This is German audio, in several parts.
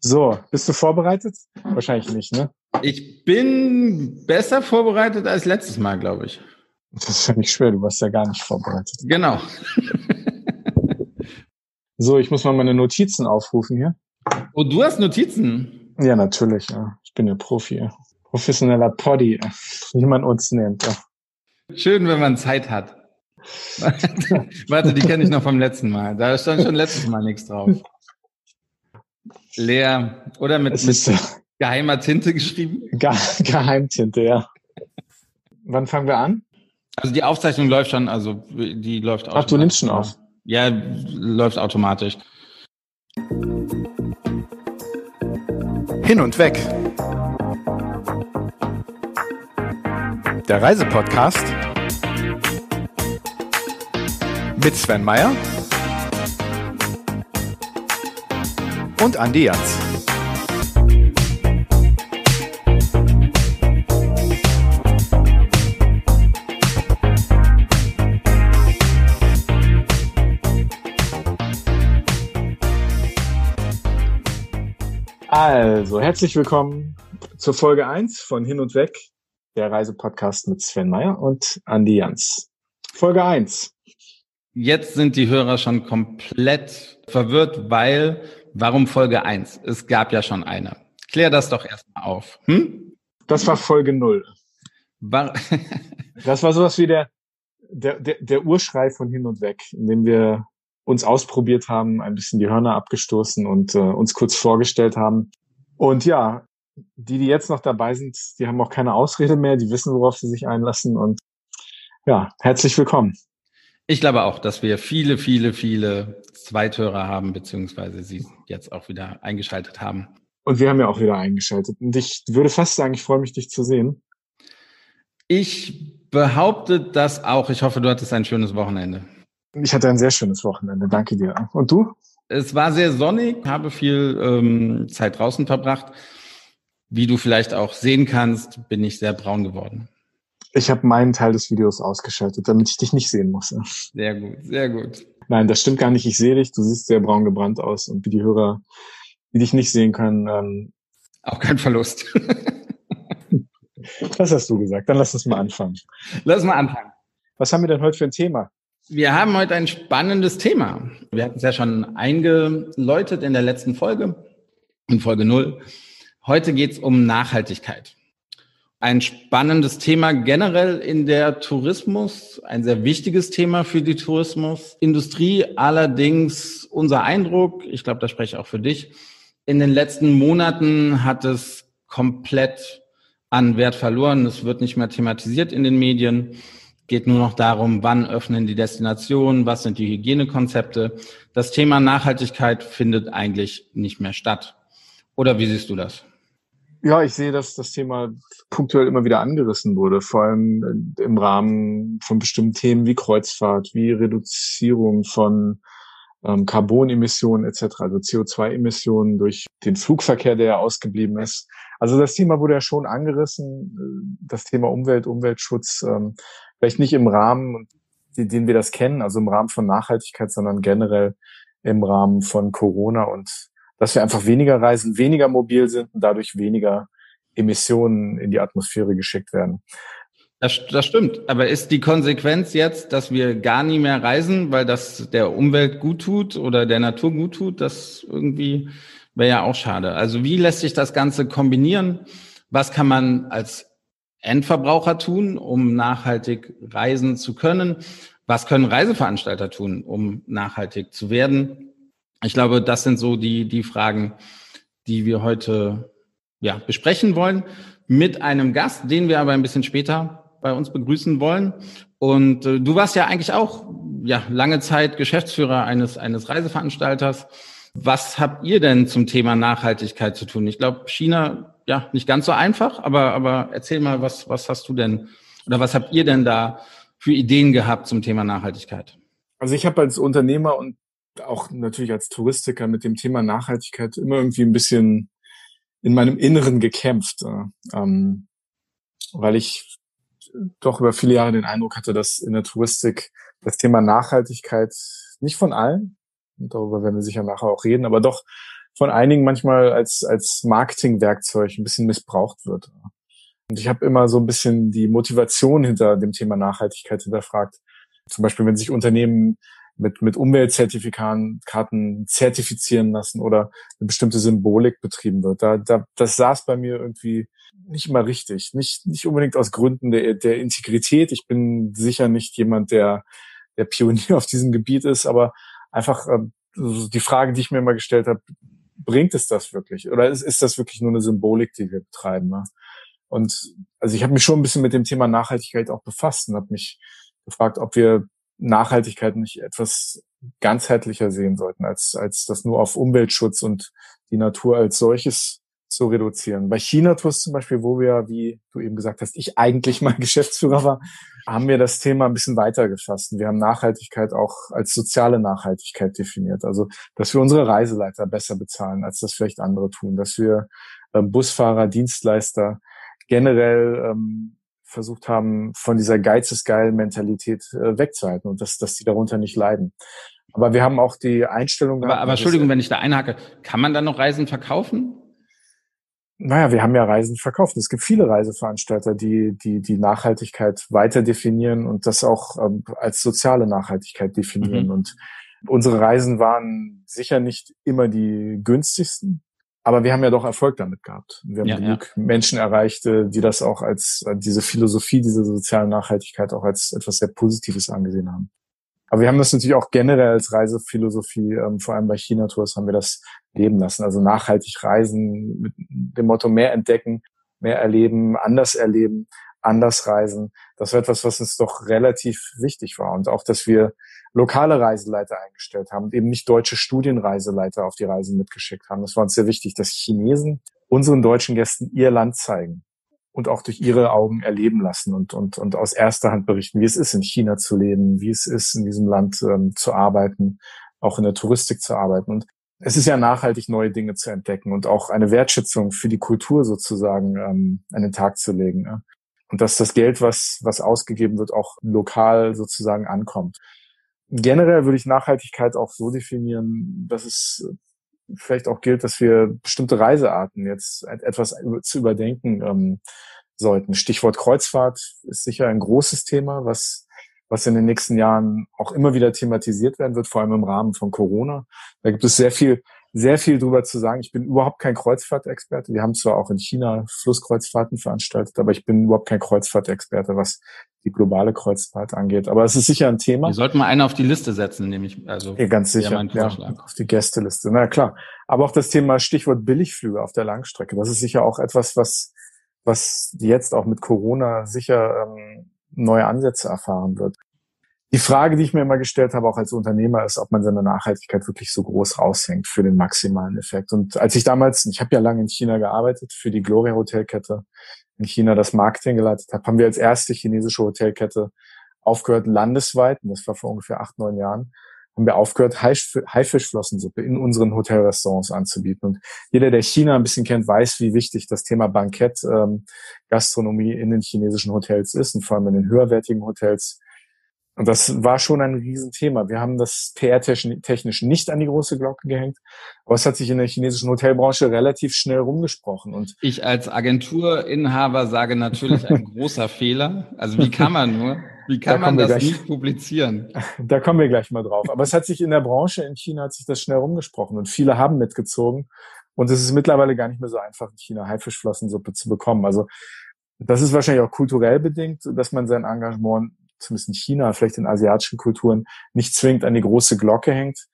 So, bist du vorbereitet? Wahrscheinlich nicht, ne? Ich bin besser vorbereitet als letztes Mal, glaube ich. Das ist ja nicht schwer, du warst ja gar nicht vorbereitet. Genau. so, ich muss mal meine Notizen aufrufen hier. Oh, du hast Notizen? Ja, natürlich. Ja. Ich bin ja Profi. Professioneller Poddy, wie man uns nennt. Ja. Schön, wenn man Zeit hat. Warte, die kenne ich noch vom letzten Mal. Da stand schon letztes Mal nichts drauf. Leer oder mit, ist, mit geheimer Tinte geschrieben? Ge Geheimtinte, ja. Wann fangen wir an? Also die Aufzeichnung läuft schon, also die läuft Ach, du nimmst schon auf. Ja, läuft automatisch. Hin und weg. Der Reisepodcast mit Sven Meyer und Andi Jans. Also, herzlich willkommen zur Folge 1 von Hin und Weg, der Reisepodcast mit Sven Meyer und Andi Jans. Folge 1. Jetzt sind die Hörer schon komplett verwirrt, weil, warum Folge 1? Es gab ja schon eine. Klär das doch erstmal auf. Hm? Das war Folge 0. War das war sowas wie der, der, der, der Urschrei von Hin und Weg, in dem wir uns ausprobiert haben, ein bisschen die Hörner abgestoßen und äh, uns kurz vorgestellt haben. Und ja, die, die jetzt noch dabei sind, die haben auch keine Ausrede mehr, die wissen, worauf sie sich einlassen. Und ja, herzlich willkommen. Ich glaube auch, dass wir viele, viele, viele Zweithörer haben, beziehungsweise sie jetzt auch wieder eingeschaltet haben. Und wir haben ja auch wieder eingeschaltet. Und ich würde fast sagen, ich freue mich, dich zu sehen. Ich behaupte das auch. Ich hoffe, du hattest ein schönes Wochenende. Ich hatte ein sehr schönes Wochenende, danke dir. Und du? Es war sehr sonnig, habe viel ähm, Zeit draußen verbracht. Wie du vielleicht auch sehen kannst, bin ich sehr braun geworden. Ich habe meinen Teil des Videos ausgeschaltet, damit ich dich nicht sehen muss. Sehr gut, sehr gut. Nein, das stimmt gar nicht. Ich sehe dich. Du siehst sehr braun gebrannt aus. Und wie die Hörer, die dich nicht sehen können, ähm, auch kein Verlust. das hast du gesagt. Dann lass uns mal anfangen. Lass mal anfangen. Was haben wir denn heute für ein Thema? Wir haben heute ein spannendes Thema. Wir hatten es ja schon eingeläutet in der letzten Folge, in Folge null. Heute geht es um Nachhaltigkeit. Ein spannendes Thema generell in der Tourismus, ein sehr wichtiges Thema für die Tourismusindustrie. Allerdings unser Eindruck, ich glaube, da spreche ich auch für dich, in den letzten Monaten hat es komplett an Wert verloren. Es wird nicht mehr thematisiert in den Medien geht nur noch darum, wann öffnen die Destinationen, was sind die Hygienekonzepte. Das Thema Nachhaltigkeit findet eigentlich nicht mehr statt. Oder wie siehst du das? Ja, ich sehe, dass das Thema punktuell immer wieder angerissen wurde, vor allem im Rahmen von bestimmten Themen wie Kreuzfahrt, wie Reduzierung von ähm, Carbonemissionen etc., also CO2-Emissionen durch den Flugverkehr, der ja ausgeblieben ist. Also das Thema wurde ja schon angerissen, das Thema Umwelt, Umweltschutz. Ähm, vielleicht nicht im Rahmen, den wir das kennen, also im Rahmen von Nachhaltigkeit, sondern generell im Rahmen von Corona und dass wir einfach weniger reisen, weniger mobil sind und dadurch weniger Emissionen in die Atmosphäre geschickt werden. Das, das stimmt. Aber ist die Konsequenz jetzt, dass wir gar nie mehr reisen, weil das der Umwelt gut tut oder der Natur gut tut? Das irgendwie wäre ja auch schade. Also wie lässt sich das Ganze kombinieren? Was kann man als Endverbraucher tun, um nachhaltig reisen zu können? Was können Reiseveranstalter tun, um nachhaltig zu werden? Ich glaube, das sind so die, die Fragen, die wir heute ja, besprechen wollen mit einem Gast, den wir aber ein bisschen später bei uns begrüßen wollen. Und äh, du warst ja eigentlich auch ja, lange Zeit Geschäftsführer eines, eines Reiseveranstalters. Was habt ihr denn zum Thema Nachhaltigkeit zu tun? Ich glaube, China ja, nicht ganz so einfach, aber, aber erzähl mal, was, was hast du denn oder was habt ihr denn da für Ideen gehabt zum Thema Nachhaltigkeit? Also ich habe als Unternehmer und auch natürlich als Touristiker mit dem Thema Nachhaltigkeit immer irgendwie ein bisschen in meinem Inneren gekämpft, äh, ähm, weil ich doch über viele Jahre den Eindruck hatte, dass in der Touristik das Thema Nachhaltigkeit nicht von allen, darüber werden wir sicher nachher auch reden, aber doch von einigen manchmal als, als Marketingwerkzeug ein bisschen missbraucht wird. Und ich habe immer so ein bisschen die Motivation hinter dem Thema Nachhaltigkeit hinterfragt. Zum Beispiel, wenn sich Unternehmen mit, mit Umweltzertifikaten zertifizieren lassen oder eine bestimmte Symbolik betrieben wird. Da, da, das saß bei mir irgendwie nicht immer richtig. Nicht, nicht unbedingt aus Gründen der, der Integrität. Ich bin sicher nicht jemand, der, der Pionier auf diesem Gebiet ist, aber einfach äh, die Frage, die ich mir immer gestellt habe, bringt es das wirklich? Oder ist, ist das wirklich nur eine Symbolik, die wir betreiben? Ne? Und also ich habe mich schon ein bisschen mit dem Thema Nachhaltigkeit auch befasst und habe mich gefragt, ob wir Nachhaltigkeit nicht etwas ganzheitlicher sehen sollten, als, als das nur auf Umweltschutz und die Natur als solches zu reduzieren. Bei China-Tours zum Beispiel, wo wir, wie du eben gesagt hast, ich eigentlich mal Geschäftsführer war, haben wir das Thema ein bisschen weiter gefasst. Wir haben Nachhaltigkeit auch als soziale Nachhaltigkeit definiert. Also, dass wir unsere Reiseleiter besser bezahlen, als das vielleicht andere tun, dass wir äh, Busfahrer, Dienstleister generell ähm, versucht haben, von dieser Geiz ist geil Mentalität äh, wegzuhalten und dass, dass die darunter nicht leiden. Aber wir haben auch die Einstellung. Aber, aber Entschuldigung, wenn ich da einhake, kann man dann noch Reisen verkaufen? Naja, wir haben ja Reisen verkauft. Es gibt viele Reiseveranstalter, die die, die Nachhaltigkeit weiter definieren und das auch ähm, als soziale Nachhaltigkeit definieren. Mhm. Und unsere Reisen waren sicher nicht immer die günstigsten, aber wir haben ja doch Erfolg damit gehabt. Wir haben ja, genug ja. Menschen erreicht, äh, die das auch als diese Philosophie, diese soziale Nachhaltigkeit auch als etwas sehr Positives angesehen haben. Aber wir haben das natürlich auch generell als Reisephilosophie, ähm, vor allem bei China-Tours haben wir das leben lassen. Also nachhaltig reisen mit dem Motto mehr entdecken, mehr erleben, anders erleben, anders reisen. Das war etwas, was uns doch relativ wichtig war. Und auch, dass wir lokale Reiseleiter eingestellt haben eben nicht deutsche Studienreiseleiter auf die Reisen mitgeschickt haben. Das war uns sehr wichtig, dass Chinesen unseren deutschen Gästen ihr Land zeigen und auch durch ihre Augen erleben lassen und, und, und aus erster Hand berichten, wie es ist, in China zu leben, wie es ist, in diesem Land ähm, zu arbeiten, auch in der Touristik zu arbeiten. Und es ist ja nachhaltig, neue Dinge zu entdecken und auch eine Wertschätzung für die Kultur sozusagen ähm, an den Tag zu legen. Ja? Und dass das Geld, was, was ausgegeben wird, auch lokal sozusagen ankommt. Generell würde ich Nachhaltigkeit auch so definieren, dass es vielleicht auch gilt, dass wir bestimmte Reisearten jetzt etwas zu überdenken ähm, sollten. Stichwort Kreuzfahrt ist sicher ein großes Thema, was, was in den nächsten Jahren auch immer wieder thematisiert werden wird, vor allem im Rahmen von Corona. Da gibt es sehr viel sehr viel drüber zu sagen. Ich bin überhaupt kein Kreuzfahrtexperte. Wir haben zwar auch in China Flusskreuzfahrten veranstaltet, aber ich bin überhaupt kein Kreuzfahrtexperte, was die globale Kreuzfahrt angeht. Aber es ist sicher ein Thema. Wir sollten mal einen auf die Liste setzen, nämlich also ja, ganz sicher, ja, auf die Gästeliste. Na klar. Aber auch das Thema Stichwort Billigflüge auf der Langstrecke. Das ist sicher auch etwas, was was jetzt auch mit Corona sicher ähm, neue Ansätze erfahren wird. Die Frage, die ich mir immer gestellt habe, auch als Unternehmer, ist, ob man seine Nachhaltigkeit wirklich so groß raushängt für den maximalen Effekt. Und als ich damals, ich habe ja lange in China gearbeitet, für die Gloria Hotelkette in China das Marketing geleitet habe, haben wir als erste chinesische Hotelkette aufgehört, landesweit, und das war vor ungefähr acht, neun Jahren, haben wir aufgehört, Haifischflossensuppe in unseren Hotelrestaurants anzubieten. Und jeder, der China ein bisschen kennt, weiß, wie wichtig das Thema Bankett, ähm, Gastronomie in den chinesischen Hotels ist und vor allem in den höherwertigen Hotels und das war schon ein Riesenthema. Wir haben das PR-technisch nicht an die große Glocke gehängt, aber es hat sich in der chinesischen Hotelbranche relativ schnell rumgesprochen. Und ich als Agenturinhaber sage natürlich ein großer Fehler. Also wie kann man nur? Wie kann da man das gleich, nicht publizieren? Da kommen wir gleich mal drauf. Aber es hat sich in der Branche in China hat sich das schnell rumgesprochen und viele haben mitgezogen. Und es ist mittlerweile gar nicht mehr so einfach, in China Haifischflossensuppe zu bekommen. Also das ist wahrscheinlich auch kulturell bedingt, dass man sein Engagement zumindest in China, vielleicht in asiatischen Kulturen, nicht zwingend an die große Glocke hängt.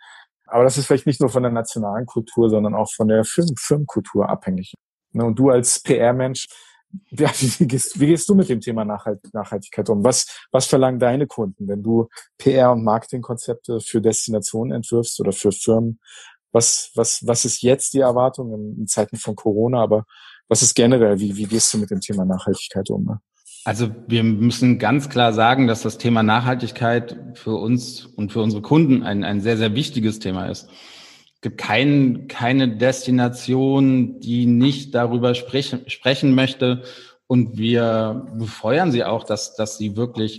Aber das ist vielleicht nicht nur von der nationalen Kultur, sondern auch von der Firmen Firmenkultur abhängig. Ne, und du als PR-Mensch, ja, wie, gehst, wie gehst du mit dem Thema Nachhalt, Nachhaltigkeit um? Was, was verlangen deine Kunden, wenn du PR- und Marketingkonzepte für Destinationen entwirfst oder für Firmen? Was, was, was ist jetzt die Erwartung in, Zeiten von Corona? Aber was ist generell? Wie, wie gehst du mit dem Thema Nachhaltigkeit um? Ne? Also wir müssen ganz klar sagen, dass das Thema Nachhaltigkeit für uns und für unsere Kunden ein, ein sehr, sehr wichtiges Thema ist. Es gibt kein, keine Destination, die nicht darüber sprechen, sprechen möchte. Und wir befeuern sie auch, dass, dass sie wirklich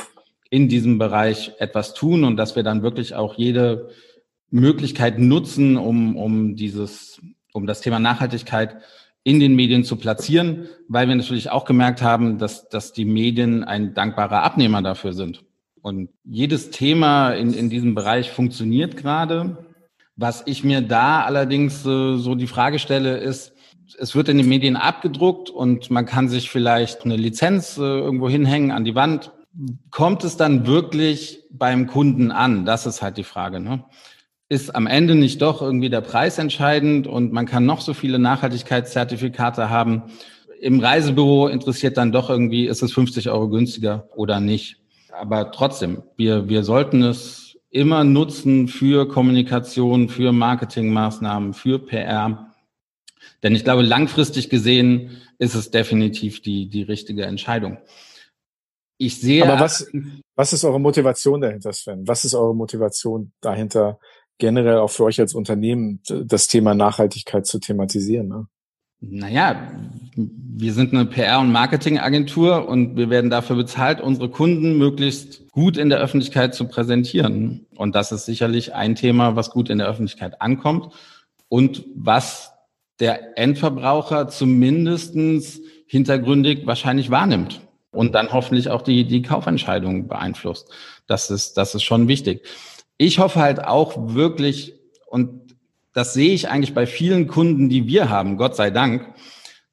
in diesem Bereich etwas tun und dass wir dann wirklich auch jede Möglichkeit nutzen, um, um dieses um das Thema Nachhaltigkeit in den Medien zu platzieren, weil wir natürlich auch gemerkt haben, dass, dass die Medien ein dankbarer Abnehmer dafür sind. Und jedes Thema in, in diesem Bereich funktioniert gerade. Was ich mir da allerdings äh, so die Frage stelle, ist, es wird in den Medien abgedruckt und man kann sich vielleicht eine Lizenz äh, irgendwo hinhängen an die Wand. Kommt es dann wirklich beim Kunden an? Das ist halt die Frage. Ne? Ist am Ende nicht doch irgendwie der Preis entscheidend und man kann noch so viele Nachhaltigkeitszertifikate haben. Im Reisebüro interessiert dann doch irgendwie, ist es 50 Euro günstiger oder nicht. Aber trotzdem, wir, wir sollten es immer nutzen für Kommunikation, für Marketingmaßnahmen, für PR. Denn ich glaube, langfristig gesehen ist es definitiv die, die richtige Entscheidung. Ich sehe. Aber was, was ist eure Motivation dahinter, Sven? Was ist eure Motivation dahinter, generell auch für euch als Unternehmen das Thema Nachhaltigkeit zu thematisieren? Ne? Naja, wir sind eine PR- und Marketingagentur und wir werden dafür bezahlt, unsere Kunden möglichst gut in der Öffentlichkeit zu präsentieren. Und das ist sicherlich ein Thema, was gut in der Öffentlichkeit ankommt und was der Endverbraucher zumindestens hintergründig wahrscheinlich wahrnimmt und dann hoffentlich auch die, die Kaufentscheidung beeinflusst. Das ist, das ist schon wichtig ich hoffe halt auch wirklich, und das sehe ich eigentlich bei vielen Kunden, die wir haben, Gott sei Dank,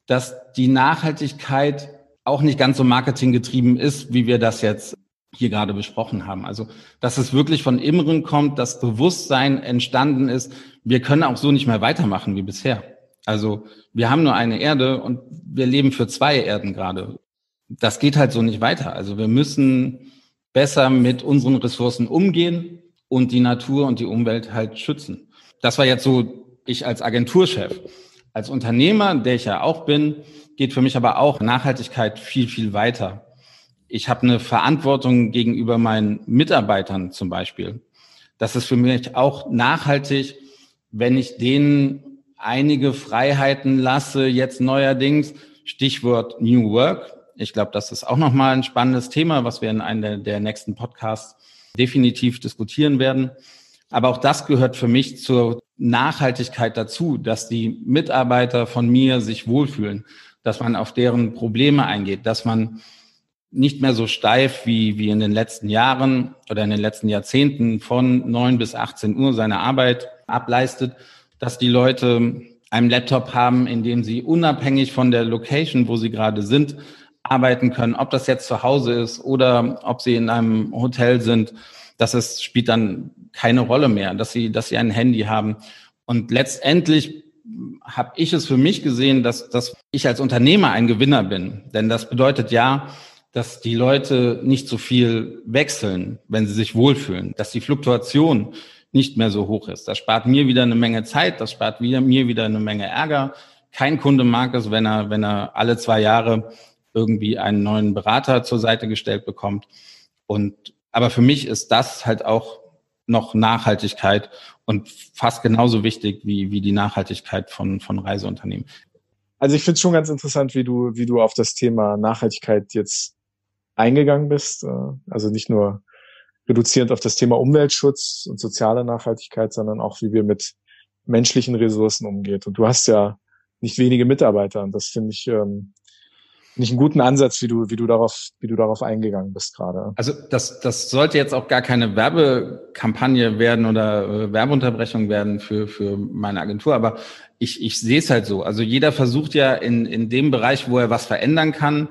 dass die Nachhaltigkeit auch nicht ganz so marketinggetrieben ist, wie wir das jetzt hier gerade besprochen haben. Also, dass es wirklich von Inneren kommt, dass Bewusstsein entstanden ist, wir können auch so nicht mehr weitermachen wie bisher. Also, wir haben nur eine Erde und wir leben für zwei Erden gerade. Das geht halt so nicht weiter. Also, wir müssen besser mit unseren Ressourcen umgehen und die Natur und die Umwelt halt schützen. Das war jetzt so ich als Agenturchef. Als Unternehmer, der ich ja auch bin, geht für mich aber auch Nachhaltigkeit viel, viel weiter. Ich habe eine Verantwortung gegenüber meinen Mitarbeitern zum Beispiel. Das ist für mich auch nachhaltig, wenn ich denen einige Freiheiten lasse, jetzt neuerdings, Stichwort New Work. Ich glaube, das ist auch nochmal ein spannendes Thema, was wir in einem der nächsten Podcasts definitiv diskutieren werden. Aber auch das gehört für mich zur Nachhaltigkeit dazu, dass die Mitarbeiter von mir sich wohlfühlen, dass man auf deren Probleme eingeht, dass man nicht mehr so steif wie, wie in den letzten Jahren oder in den letzten Jahrzehnten von neun bis 18 Uhr seine Arbeit ableistet, dass die Leute einen Laptop haben, in dem sie unabhängig von der Location, wo sie gerade sind, arbeiten können, ob das jetzt zu Hause ist oder ob sie in einem Hotel sind, das ist, spielt dann keine Rolle mehr, dass sie, dass sie ein Handy haben. Und letztendlich habe ich es für mich gesehen, dass, dass ich als Unternehmer ein Gewinner bin. Denn das bedeutet ja, dass die Leute nicht so viel wechseln, wenn sie sich wohlfühlen, dass die Fluktuation nicht mehr so hoch ist. Das spart mir wieder eine Menge Zeit, das spart mir wieder eine Menge Ärger. Kein Kunde mag es, wenn er, wenn er alle zwei Jahre irgendwie einen neuen Berater zur Seite gestellt bekommt. Und aber für mich ist das halt auch noch Nachhaltigkeit und fast genauso wichtig wie, wie die Nachhaltigkeit von, von Reiseunternehmen. Also ich finde es schon ganz interessant, wie du, wie du auf das Thema Nachhaltigkeit jetzt eingegangen bist. Äh, also nicht nur reduzierend auf das Thema Umweltschutz und soziale Nachhaltigkeit, sondern auch, wie wir mit menschlichen Ressourcen umgeht. Und du hast ja nicht wenige Mitarbeiter. Und das finde ich ähm, nicht einen guten Ansatz, wie du, wie du darauf, wie du darauf eingegangen bist gerade. Also das, das sollte jetzt auch gar keine Werbekampagne werden oder äh, Werbeunterbrechung werden für, für meine Agentur, aber ich, ich sehe es halt so. Also jeder versucht ja in, in dem Bereich, wo er was verändern kann,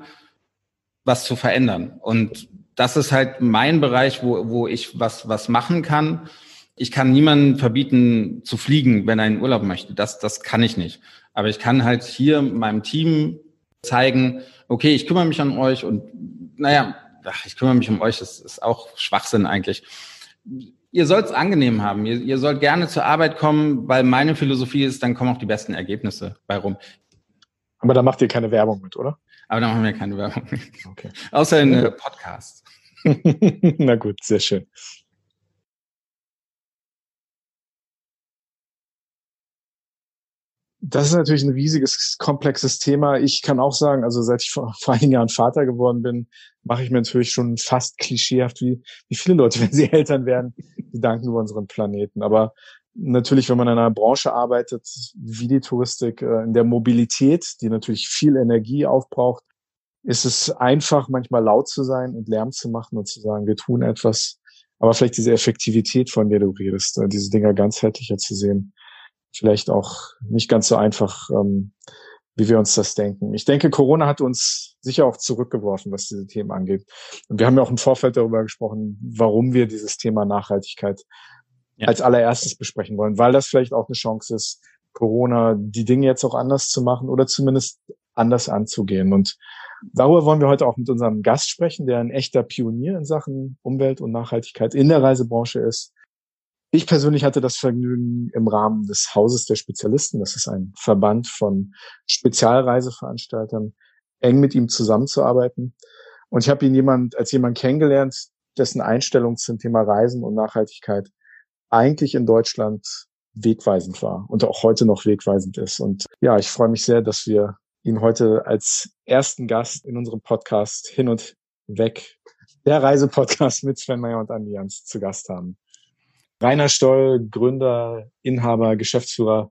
was zu verändern. Und das ist halt mein Bereich, wo, wo ich was, was machen kann. Ich kann niemanden verbieten zu fliegen, wenn er in Urlaub möchte. Das, das kann ich nicht. Aber ich kann halt hier meinem Team zeigen, okay, ich kümmere mich an euch und naja, ach, ich kümmere mich um euch, das ist auch Schwachsinn eigentlich. Ihr sollt es angenehm haben. Ihr, ihr sollt gerne zur Arbeit kommen, weil meine Philosophie ist, dann kommen auch die besten Ergebnisse bei rum. Aber da macht ihr keine Werbung mit, oder? Aber da machen wir keine Werbung mit. Okay. Außer in äh, Podcasts. Na gut, sehr schön. Das ist natürlich ein riesiges, komplexes Thema. Ich kann auch sagen, also seit ich vor, vor einigen Jahren Vater geworden bin, mache ich mir natürlich schon fast klischeehaft, wie, wie viele Leute, wenn sie Eltern werden, die danken über unseren Planeten. Aber natürlich, wenn man in einer Branche arbeitet, wie die Touristik, äh, in der Mobilität, die natürlich viel Energie aufbraucht, ist es einfach, manchmal laut zu sein und Lärm zu machen und zu sagen, wir tun etwas. Aber vielleicht diese Effektivität, von der du redest, äh, diese Dinger ganzheitlicher zu sehen, vielleicht auch nicht ganz so einfach, ähm, wie wir uns das denken. Ich denke, Corona hat uns sicher auch zurückgeworfen, was diese Themen angeht. Und wir haben ja auch im Vorfeld darüber gesprochen, warum wir dieses Thema Nachhaltigkeit ja. als allererstes besprechen wollen, weil das vielleicht auch eine Chance ist, Corona die Dinge jetzt auch anders zu machen oder zumindest anders anzugehen. Und darüber wollen wir heute auch mit unserem Gast sprechen, der ein echter Pionier in Sachen Umwelt und Nachhaltigkeit in der Reisebranche ist. Ich persönlich hatte das Vergnügen im Rahmen des Hauses der Spezialisten, das ist ein Verband von Spezialreiseveranstaltern, eng mit ihm zusammenzuarbeiten. Und ich habe ihn jemand, als jemand kennengelernt, dessen Einstellung zum Thema Reisen und Nachhaltigkeit eigentlich in Deutschland wegweisend war und auch heute noch wegweisend ist. Und ja, ich freue mich sehr, dass wir ihn heute als ersten Gast in unserem Podcast hin und weg, der Reisepodcast mit Sven Meyer und Andi Jans zu Gast haben. Rainer Stoll, Gründer, Inhaber, Geschäftsführer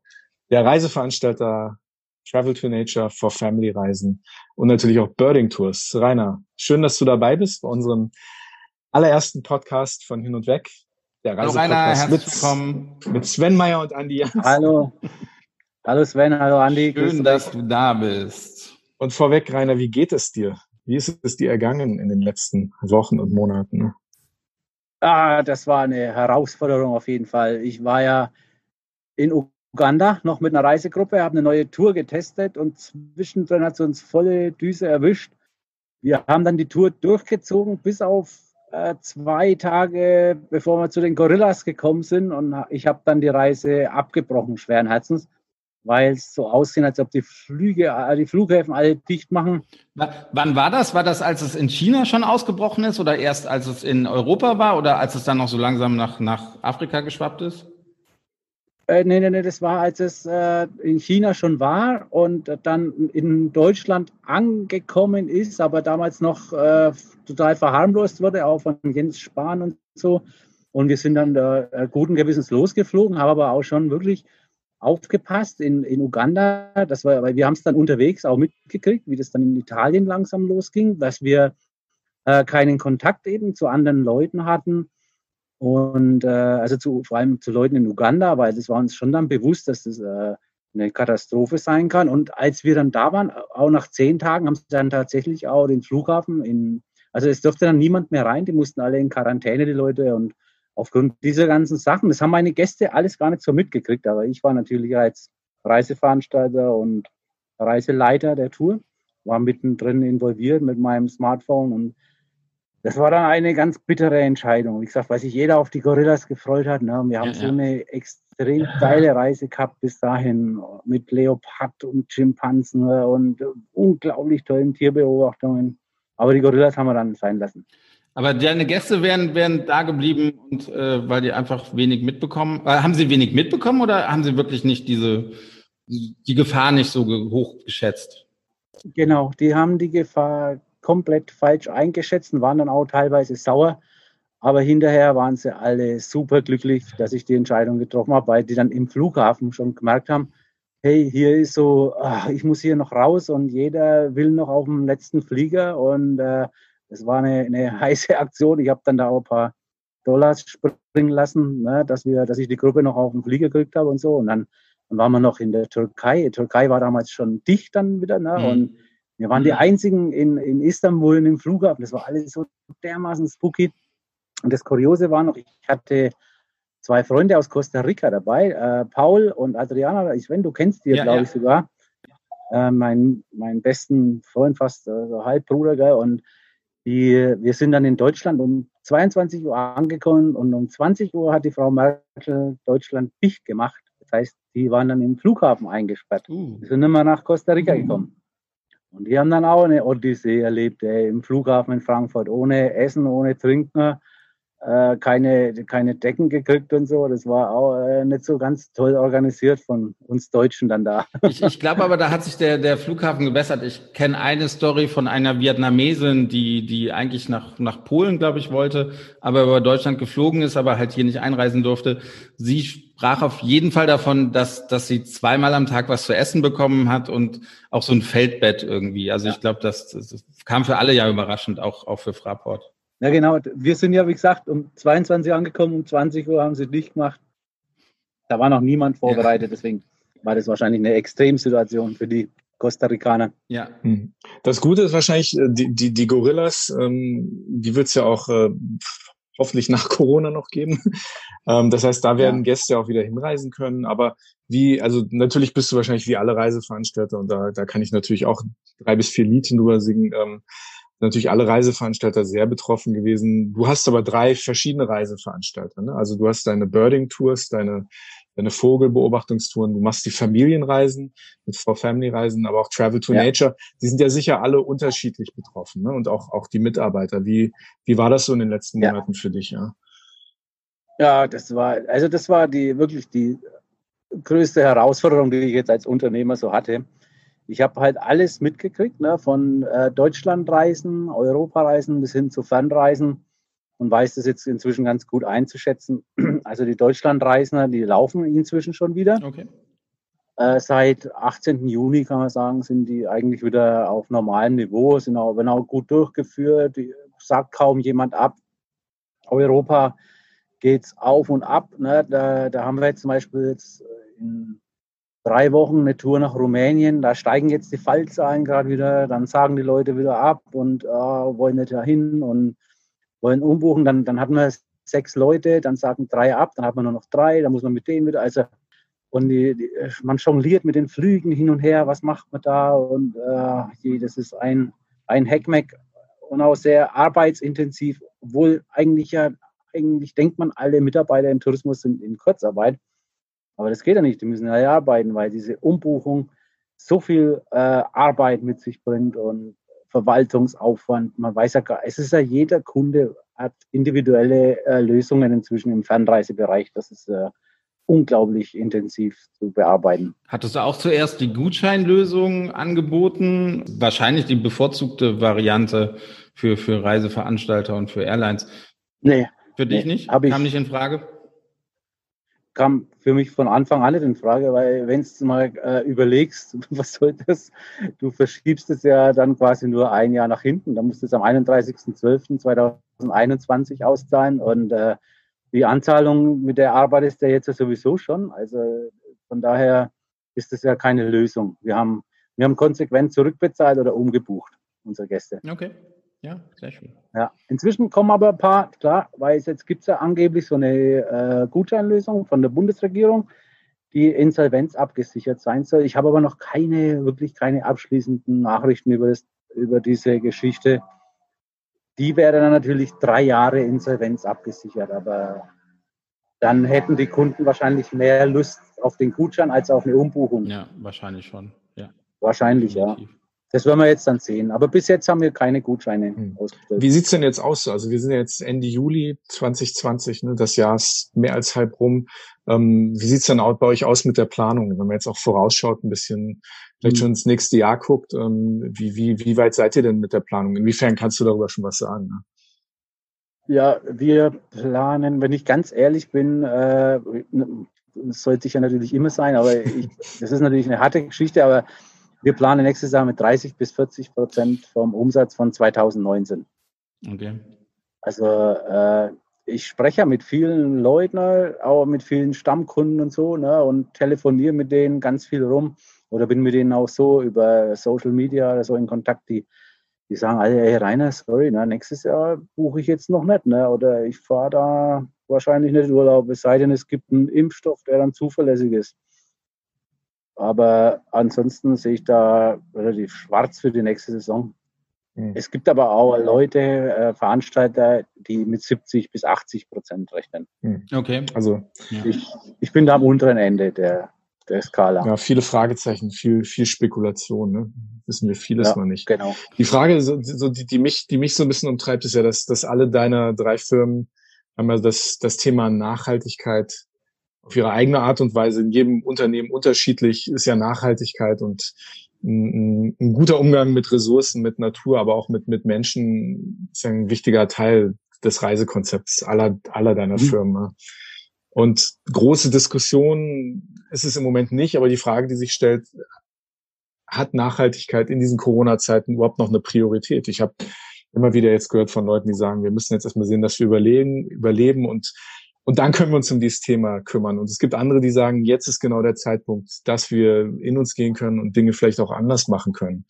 der Reiseveranstalter Travel to Nature for Family Reisen und natürlich auch Birding Tours. Rainer, schön, dass du dabei bist bei unserem allerersten Podcast von Hin und Weg. Der Reisepodcast mit, mit Sven Meyer und Andi. Hallo. Hallo Sven, hallo Andi. Schön, dass du da bist. Und vorweg, Rainer, wie geht es dir? Wie ist es dir ergangen in den letzten Wochen und Monaten? Ah, das war eine Herausforderung auf jeden Fall. Ich war ja in Uganda noch mit einer Reisegruppe, habe eine neue Tour getestet und zwischendrin hat es uns volle Düse erwischt. Wir haben dann die Tour durchgezogen bis auf äh, zwei Tage, bevor wir zu den Gorillas gekommen sind und ich habe dann die Reise abgebrochen, schweren Herzens weil es so aussehen, als ob die Flüge, äh, die Flughäfen alle dicht machen. wann war das? War das, als es in China schon ausgebrochen ist oder erst als es in Europa war oder als es dann noch so langsam nach, nach Afrika geschwappt ist? Äh, nee, nee, nee, das war, als es äh, in China schon war und dann in Deutschland angekommen ist, aber damals noch äh, total verharmlost wurde, auch von Jens Spahn und so. Und wir sind dann äh, guten Gewissens losgeflogen, haben aber auch schon wirklich aufgepasst in, in Uganda. Das war, weil wir haben es dann unterwegs auch mitgekriegt, wie das dann in Italien langsam losging, dass wir äh, keinen Kontakt eben zu anderen Leuten hatten. Und äh, also zu, vor allem zu Leuten in Uganda, weil das war uns schon dann bewusst, dass das äh, eine Katastrophe sein kann. Und als wir dann da waren, auch nach zehn Tagen, haben sie dann tatsächlich auch den Flughafen in, also es durfte dann niemand mehr rein, die mussten alle in Quarantäne, die Leute. Und aufgrund dieser ganzen Sachen. Das haben meine Gäste alles gar nicht so mitgekriegt, aber ich war natürlich als Reiseveranstalter und Reiseleiter der Tour, war mittendrin involviert mit meinem Smartphone und das war dann eine ganz bittere Entscheidung. Wie gesagt, weil sich jeder auf die Gorillas gefreut hat. Ne? Wir haben ja, so eine extrem geile Reise gehabt bis dahin mit Leopard und Schimpansen und unglaublich tollen Tierbeobachtungen. Aber die Gorillas haben wir dann sein lassen. Aber deine Gäste wären, wären da geblieben und äh, weil die einfach wenig mitbekommen. Äh, haben sie wenig mitbekommen oder haben sie wirklich nicht diese die Gefahr nicht so hoch geschätzt? Genau, die haben die Gefahr komplett falsch eingeschätzt und waren dann auch teilweise sauer. Aber hinterher waren sie alle super glücklich, dass ich die Entscheidung getroffen habe, weil die dann im Flughafen schon gemerkt haben, hey, hier ist so, ach, ich muss hier noch raus und jeder will noch auf dem letzten Flieger und äh, das war eine, eine heiße Aktion. Ich habe dann da auch ein paar Dollars springen lassen, ne, dass wir, dass ich die Gruppe noch auf den Flieger gekriegt habe und so. Und dann, dann waren wir noch in der Türkei. Die Türkei war damals schon dicht dann wieder, ne? Mhm. Und wir waren die mhm. einzigen in, in Istanbul in dem Flughafen. Das war alles so dermaßen spooky. Und das Kuriose war noch, ich hatte zwei Freunde aus Costa Rica dabei, äh, Paul und Adriana. Ich, wenn du kennst die, ja, glaube ja. ich sogar. Äh, mein, mein besten Freund, fast äh, Halbbruder, gell? Und die, wir sind dann in Deutschland um 22 Uhr angekommen und um 20 Uhr hat die Frau Merkel Deutschland dicht gemacht. Das heißt, die waren dann im Flughafen eingesperrt. Uh. Die sind immer nach Costa Rica uh. gekommen. Und die haben dann auch eine Odyssee erlebt, ey, im Flughafen in Frankfurt, ohne Essen, ohne Trinken. Äh, keine, keine Decken gekriegt und so. Das war auch äh, nicht so ganz toll organisiert von uns Deutschen dann da. Ich, ich glaube aber, da hat sich der, der Flughafen gebessert. Ich kenne eine Story von einer Vietnamesin, die, die eigentlich nach, nach Polen, glaube ich, wollte, aber über Deutschland geflogen ist, aber halt hier nicht einreisen durfte. Sie sprach auf jeden Fall davon, dass, dass sie zweimal am Tag was zu essen bekommen hat und auch so ein Feldbett irgendwie. Also ja. ich glaube, das, das kam für alle ja überraschend, auch, auch für Fraport. Ja, genau. Wir sind ja, wie gesagt, um 22 Uhr angekommen, um 20 Uhr haben sie dicht gemacht. Da war noch niemand vorbereitet, ja. deswegen war das wahrscheinlich eine Extremsituation für die Costa Ricaner. Ja. Hm. Das Gute ist wahrscheinlich, äh, die, die, die Gorillas, ähm, die wird es ja auch äh, hoffentlich nach Corona noch geben. ähm, das heißt, da werden ja. Gäste auch wieder hinreisen können. Aber wie, also natürlich bist du wahrscheinlich wie alle Reiseveranstalter und da, da kann ich natürlich auch drei bis vier Liedchen drüber singen. Ähm, natürlich alle Reiseveranstalter sehr betroffen gewesen. Du hast aber drei verschiedene Reiseveranstalter. Ne? Also du hast deine Birding-Tours, deine, deine Vogelbeobachtungstouren, du machst die Familienreisen mit Frau Family Reisen, aber auch Travel to ja. Nature. Die sind ja sicher alle unterschiedlich betroffen ne? und auch, auch die Mitarbeiter. Wie, wie war das so in den letzten ja. Monaten für dich? Ja? ja, das war, also das war die wirklich die größte Herausforderung, die ich jetzt als Unternehmer so hatte ich habe halt alles mitgekriegt, ne, von äh, Deutschlandreisen, Europareisen bis hin zu Fernreisen und weiß das jetzt inzwischen ganz gut einzuschätzen. Also die Deutschlandreisender, die laufen inzwischen schon wieder. Okay. Äh, seit 18. Juni kann man sagen, sind die eigentlich wieder auf normalem Niveau, sind auch, werden auch gut durchgeführt, sagt kaum jemand ab. Europa geht es auf und ab. Ne? Da, da haben wir jetzt zum Beispiel jetzt in drei Wochen eine Tour nach Rumänien, da steigen jetzt die Fallzahlen gerade wieder, dann sagen die Leute wieder ab und äh, wollen nicht dahin und wollen umbuchen. Dann, dann hatten wir sechs Leute, dann sagen drei ab, dann hat man nur noch drei, dann muss man mit denen wieder, also und die, die, man jongliert mit den Flügen hin und her, was macht man da und äh, das ist ein, ein Hackmack und auch sehr arbeitsintensiv, obwohl eigentlich ja, eigentlich denkt man, alle Mitarbeiter im Tourismus sind in Kurzarbeit. Aber das geht ja nicht. Die müssen ja arbeiten, weil diese Umbuchung so viel äh, Arbeit mit sich bringt und Verwaltungsaufwand. Man weiß ja gar, es ist ja jeder Kunde hat individuelle äh, Lösungen inzwischen im Fernreisebereich. Das ist äh, unglaublich intensiv zu bearbeiten. Hattest du auch zuerst die Gutscheinlösung angeboten? Wahrscheinlich die bevorzugte Variante für, für Reiseveranstalter und für Airlines. Nee. Für dich nee, nicht? Kam nicht in Frage? Kam für mich von Anfang an nicht in Frage, weil wenn du mal äh, überlegst, was soll das, du verschiebst es ja dann quasi nur ein Jahr nach hinten. Da musst du es am 31.12.2021 auszahlen und äh, die Anzahlung mit der Arbeit ist ja jetzt ja sowieso schon. Also von daher ist das ja keine Lösung. Wir haben, wir haben konsequent zurückbezahlt oder umgebucht, unsere Gäste. Okay. Ja, sehr schön. Ja, inzwischen kommen aber ein paar, klar, weil jetzt gibt es ja angeblich so eine äh, Gutscheinlösung von der Bundesregierung, die Insolvenz abgesichert sein soll. Ich habe aber noch keine, wirklich keine abschließenden Nachrichten über, das, über diese Geschichte. Die wäre dann natürlich drei Jahre Insolvenz abgesichert, aber dann hätten die Kunden wahrscheinlich mehr Lust auf den Gutschein als auf eine Umbuchung. Ja, wahrscheinlich schon. Ja. Wahrscheinlich, Definitiv. ja. Das werden wir jetzt dann sehen. Aber bis jetzt haben wir keine Gutscheine hm. ausgestellt. Wie sieht's denn jetzt aus? Also wir sind ja jetzt Ende Juli 2020, ne? das Jahr ist mehr als halb rum. Ähm, wie sieht's denn bei euch aus mit der Planung? Wenn man jetzt auch vorausschaut, ein bisschen vielleicht hm. schon ins nächste Jahr guckt, ähm, wie, wie, wie weit seid ihr denn mit der Planung? Inwiefern kannst du darüber schon was sagen? Ne? Ja, wir planen, wenn ich ganz ehrlich bin, äh, das sollte ich ja natürlich immer sein, aber ich, das ist natürlich eine harte Geschichte, aber wir planen nächstes Jahr mit 30 bis 40 Prozent vom Umsatz von 2019. Okay. Also äh, ich spreche ja mit vielen Leuten, auch mit vielen Stammkunden und so, ne, und telefoniere mit denen ganz viel rum oder bin mit denen auch so über Social Media oder so in Kontakt, die, die sagen alle, hey Rainer, sorry, ne, nächstes Jahr buche ich jetzt noch nicht, ne, oder ich fahre da wahrscheinlich nicht Urlaub, es sei denn, es gibt einen Impfstoff, der dann zuverlässig ist. Aber ansonsten sehe ich da relativ schwarz für die nächste Saison. Mhm. Es gibt aber auch Leute, äh, Veranstalter, die mit 70 bis 80 Prozent rechnen. Mhm. Okay. Also ja. ich, ich bin da am unteren Ende der, der Skala. Ja, viele Fragezeichen, viel, viel Spekulation, ne? Wissen wir vieles ja, noch nicht. Genau. Die Frage, so, so die, die, mich, die mich so ein bisschen umtreibt, ist ja, dass, dass alle deiner drei Firmen einmal das, das Thema Nachhaltigkeit auf ihre eigene Art und Weise in jedem Unternehmen unterschiedlich ist ja Nachhaltigkeit und ein, ein guter Umgang mit Ressourcen, mit Natur, aber auch mit, mit Menschen ist ja ein wichtiger Teil des Reisekonzepts aller, aller deiner mhm. Firmen. Und große Diskussionen ist es im Moment nicht, aber die Frage, die sich stellt, hat Nachhaltigkeit in diesen Corona-Zeiten überhaupt noch eine Priorität? Ich habe immer wieder jetzt gehört von Leuten, die sagen, wir müssen jetzt erstmal sehen, dass wir überlegen, überleben und und dann können wir uns um dieses Thema kümmern. Und es gibt andere, die sagen, jetzt ist genau der Zeitpunkt, dass wir in uns gehen können und Dinge vielleicht auch anders machen können.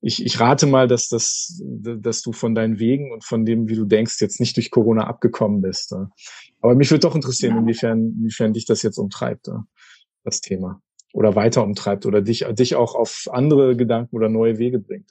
Ich, ich rate mal, dass, das, dass du von deinen Wegen und von dem, wie du denkst, jetzt nicht durch Corona abgekommen bist. Aber mich würde doch interessieren, inwiefern, inwiefern dich das jetzt umtreibt, das Thema. Oder weiter umtreibt oder dich, dich auch auf andere Gedanken oder neue Wege bringt.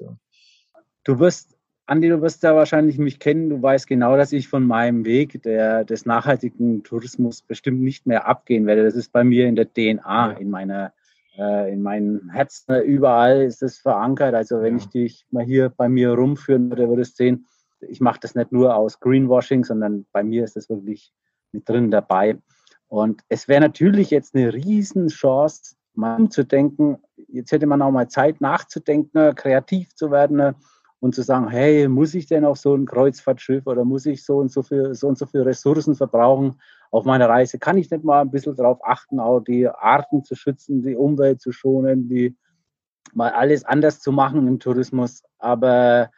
Du wirst Andi, du wirst ja wahrscheinlich mich kennen. Du weißt genau, dass ich von meinem Weg der, des nachhaltigen Tourismus bestimmt nicht mehr abgehen werde. Das ist bei mir in der DNA, in meiner, äh, in meinem Herzen. Überall ist es verankert. Also wenn ja. ich dich mal hier bei mir rumführen würde, würdest du sehen, ich mache das nicht nur aus Greenwashing, sondern bei mir ist das wirklich mit drin dabei. Und es wäre natürlich jetzt eine Riesenchance, mal umzudenken. Jetzt hätte man auch mal Zeit nachzudenken, kreativ zu werden und zu sagen, hey, muss ich denn auf so ein Kreuzfahrtschiff oder muss ich so und so viel, so und so viel Ressourcen verbrauchen auf meiner Reise? Kann ich nicht mal ein bisschen darauf achten, auch die Arten zu schützen, die Umwelt zu schonen, die mal alles anders zu machen im Tourismus? Aber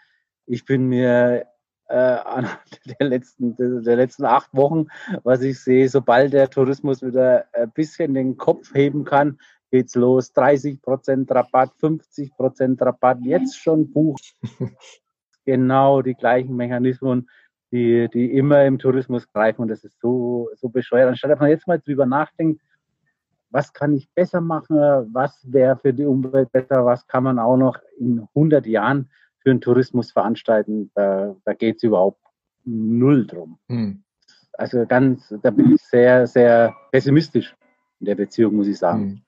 ich bin mir äh, an der letzten, der letzten acht Wochen, was ich sehe, sobald der Tourismus wieder ein bisschen den Kopf heben kann, geht's los. 30 Prozent Rabatt, 50 Prozent Rabatt, jetzt schon bucht. genau die gleichen Mechanismen, die, die immer im Tourismus greifen. Und das ist so, so bescheuert. Anstatt dass man jetzt mal drüber nachdenkt, was kann ich besser machen, was wäre für die Umwelt besser, was kann man auch noch in 100 Jahren für den Tourismus veranstalten, da, da geht es überhaupt null drum. Hm. Also ganz, da bin ich sehr, sehr pessimistisch in der Beziehung, muss ich sagen. Hm.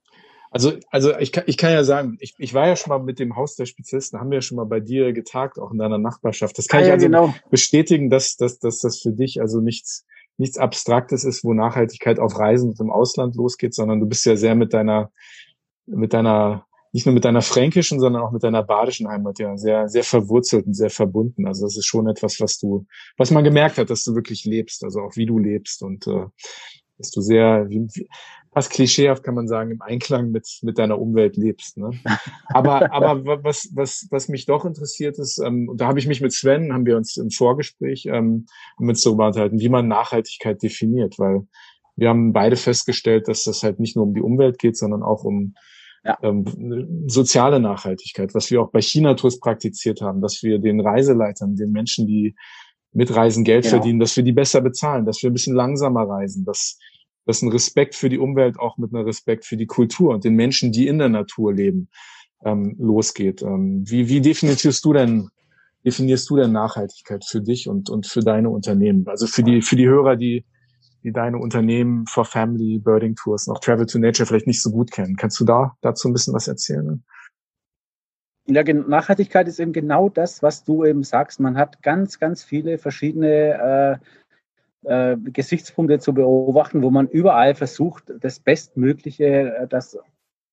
Also, also ich, kann, ich kann ja sagen, ich, ich war ja schon mal mit dem Haus der Spezialisten, haben wir ja schon mal bei dir getagt, auch in deiner Nachbarschaft. Das kann ah, ich also genau. bestätigen, dass, dass, dass das für dich also nichts, nichts Abstraktes ist, wo Nachhaltigkeit auf Reisen und im Ausland losgeht, sondern du bist ja sehr mit deiner, mit deiner, nicht nur mit deiner fränkischen, sondern auch mit deiner badischen Heimat ja sehr, sehr verwurzelt und sehr verbunden. Also das ist schon etwas, was du, was man gemerkt hat, dass du wirklich lebst, also auch wie du lebst und äh, dass du sehr, wie, fast klischeehaft kann man sagen, im Einklang mit, mit deiner Umwelt lebst. Ne? Aber, aber was, was, was mich doch interessiert ist, ähm, und da habe ich mich mit Sven, haben wir uns im Vorgespräch ähm, mit so unterhalten, wie man Nachhaltigkeit definiert, weil wir haben beide festgestellt, dass das halt nicht nur um die Umwelt geht, sondern auch um ja. ähm, soziale Nachhaltigkeit, was wir auch bei China-Tours praktiziert haben, dass wir den Reiseleitern, den Menschen, die mitreisen, Geld genau. verdienen, dass wir die besser bezahlen, dass wir ein bisschen langsamer reisen, dass dass ein Respekt für die Umwelt auch mit einer Respekt für die Kultur und den Menschen, die in der Natur leben, ähm, losgeht. Ähm, wie, wie definierst du denn, definierst du denn Nachhaltigkeit für dich und, und für deine Unternehmen? Also für die, für die Hörer, die, die deine Unternehmen for Family, Birding Tours, noch Travel to Nature vielleicht nicht so gut kennen. Kannst du da dazu ein bisschen was erzählen? Ja, Nachhaltigkeit ist eben genau das, was du eben sagst. Man hat ganz, ganz viele verschiedene äh, äh, Gesichtspunkte zu beobachten, wo man überall versucht, das Bestmögliche, äh, das,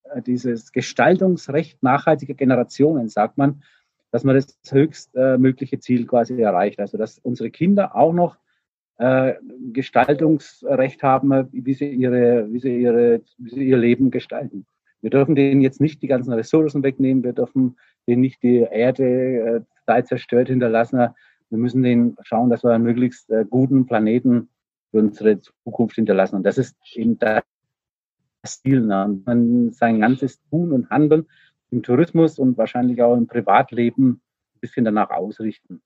äh, dieses Gestaltungsrecht nachhaltiger Generationen, sagt man, dass man das höchstmögliche Ziel quasi erreicht. Also dass unsere Kinder auch noch äh, Gestaltungsrecht haben, wie sie, ihre, wie, sie ihre, wie sie ihr Leben gestalten. Wir dürfen denen jetzt nicht die ganzen Ressourcen wegnehmen, wir dürfen denen nicht die Erde äh, zerstört hinterlassen. Wir müssen den schauen, dass wir einen möglichst äh, guten Planeten für unsere Zukunft hinterlassen. Und das ist eben das Ziel. Ne? Man sein ganzes Tun und Handeln im Tourismus und wahrscheinlich auch im Privatleben ein bisschen danach ausrichten.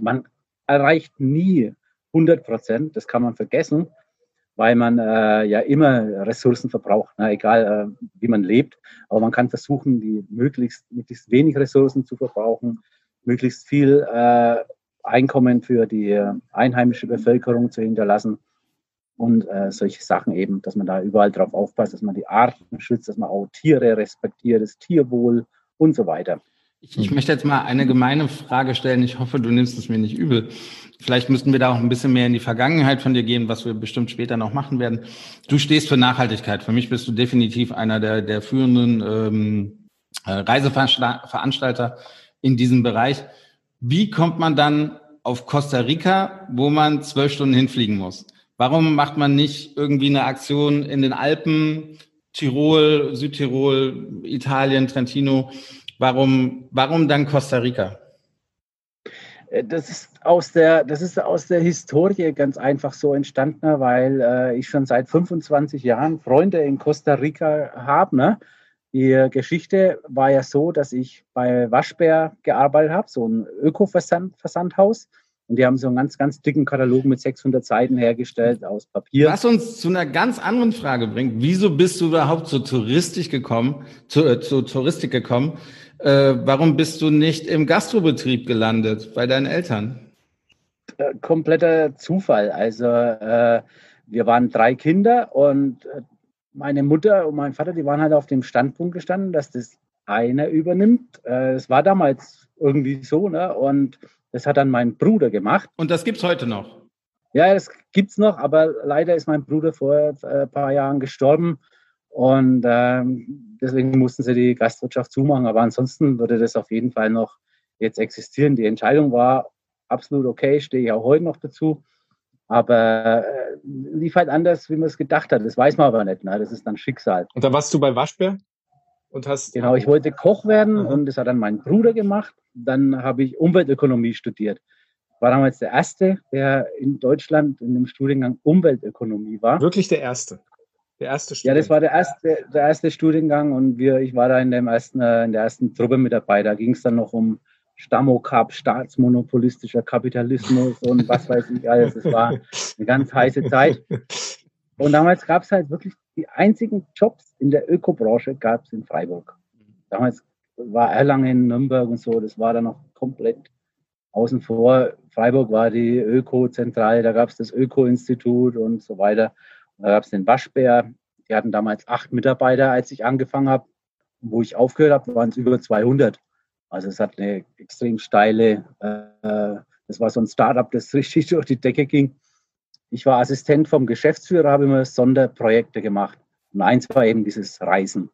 Man erreicht nie 100 Prozent, das kann man vergessen, weil man äh, ja immer Ressourcen verbraucht, ne? egal äh, wie man lebt. Aber man kann versuchen, die möglichst, möglichst wenig Ressourcen zu verbrauchen, möglichst viel äh, Einkommen für die äh, einheimische Bevölkerung zu hinterlassen und äh, solche Sachen eben, dass man da überall drauf aufpasst, dass man die Arten schützt, dass man auch Tiere respektiert, das Tierwohl und so weiter. Ich, ich möchte jetzt mal eine gemeine Frage stellen. Ich hoffe, du nimmst es mir nicht übel. Vielleicht müssten wir da auch ein bisschen mehr in die Vergangenheit von dir gehen, was wir bestimmt später noch machen werden. Du stehst für Nachhaltigkeit. Für mich bist du definitiv einer der, der führenden ähm, äh, Reiseveranstalter in diesem Bereich. Wie kommt man dann auf Costa Rica, wo man zwölf Stunden hinfliegen muss? Warum macht man nicht irgendwie eine Aktion in den Alpen, Tirol, Südtirol, Italien, Trentino? Warum, warum dann Costa Rica? Äh, das ist aus der, das ist aus der Historie ganz einfach so entstanden, weil äh, ich schon seit 25 Jahren Freunde in Costa Rica habe. Ne? Die Geschichte war ja so, dass ich bei Waschbär gearbeitet habe, so ein Öko-Versandhaus. Und die haben so einen ganz, ganz dicken Katalog mit 600 Seiten hergestellt aus Papier. Was uns zu einer ganz anderen Frage bringt. Wieso bist du überhaupt zur Touristik gekommen, zu, äh, zur Touristik gekommen? Äh, warum bist du nicht im Gastrobetrieb gelandet bei deinen Eltern? Äh, kompletter Zufall. Also äh, wir waren drei Kinder und äh, meine Mutter und mein Vater, die waren halt auf dem Standpunkt gestanden, dass das einer übernimmt. Es war damals irgendwie so, ne? Und das hat dann mein Bruder gemacht. Und das gibt es heute noch? Ja, das gibt es noch, aber leider ist mein Bruder vor ein paar Jahren gestorben. Und ähm, deswegen mussten sie die Gastwirtschaft zumachen. Aber ansonsten würde das auf jeden Fall noch jetzt existieren. Die Entscheidung war absolut okay, stehe ich auch heute noch dazu. Aber äh, lief halt anders, wie man es gedacht hat. Das weiß man aber nicht. Ne? Das ist dann Schicksal. Und da warst du bei Waschbär? Und hast genau, ich wollte Koch werden mhm. und das hat dann mein Bruder gemacht. Dann habe ich Umweltökonomie studiert. War damals der erste, der in Deutschland in dem Studiengang Umweltökonomie war. Wirklich der erste? Der erste Studiengang? Ja, das war der erste, der erste Studiengang und wir, ich war da in, dem ersten, äh, in der ersten Truppe mit dabei. Da ging es dann noch um Stammokap, staatsmonopolistischer Kapitalismus und was weiß ich alles. Es war eine ganz heiße Zeit. Und damals gab es halt wirklich die einzigen Jobs in der Ökobranche gab es in Freiburg. Damals war Erlangen, Nürnberg und so, das war dann noch komplett außen vor. Freiburg war die Öko-Zentrale, da gab es das Öko-Institut und so weiter. Und da gab es den Waschbär, die hatten damals acht Mitarbeiter, als ich angefangen habe. Wo ich aufgehört habe, waren es über 200. Also es hat eine extrem steile, äh, das war so ein Startup, das richtig durch die Decke ging. Ich war Assistent vom Geschäftsführer, habe immer Sonderprojekte gemacht. Und eins war eben dieses Reisen.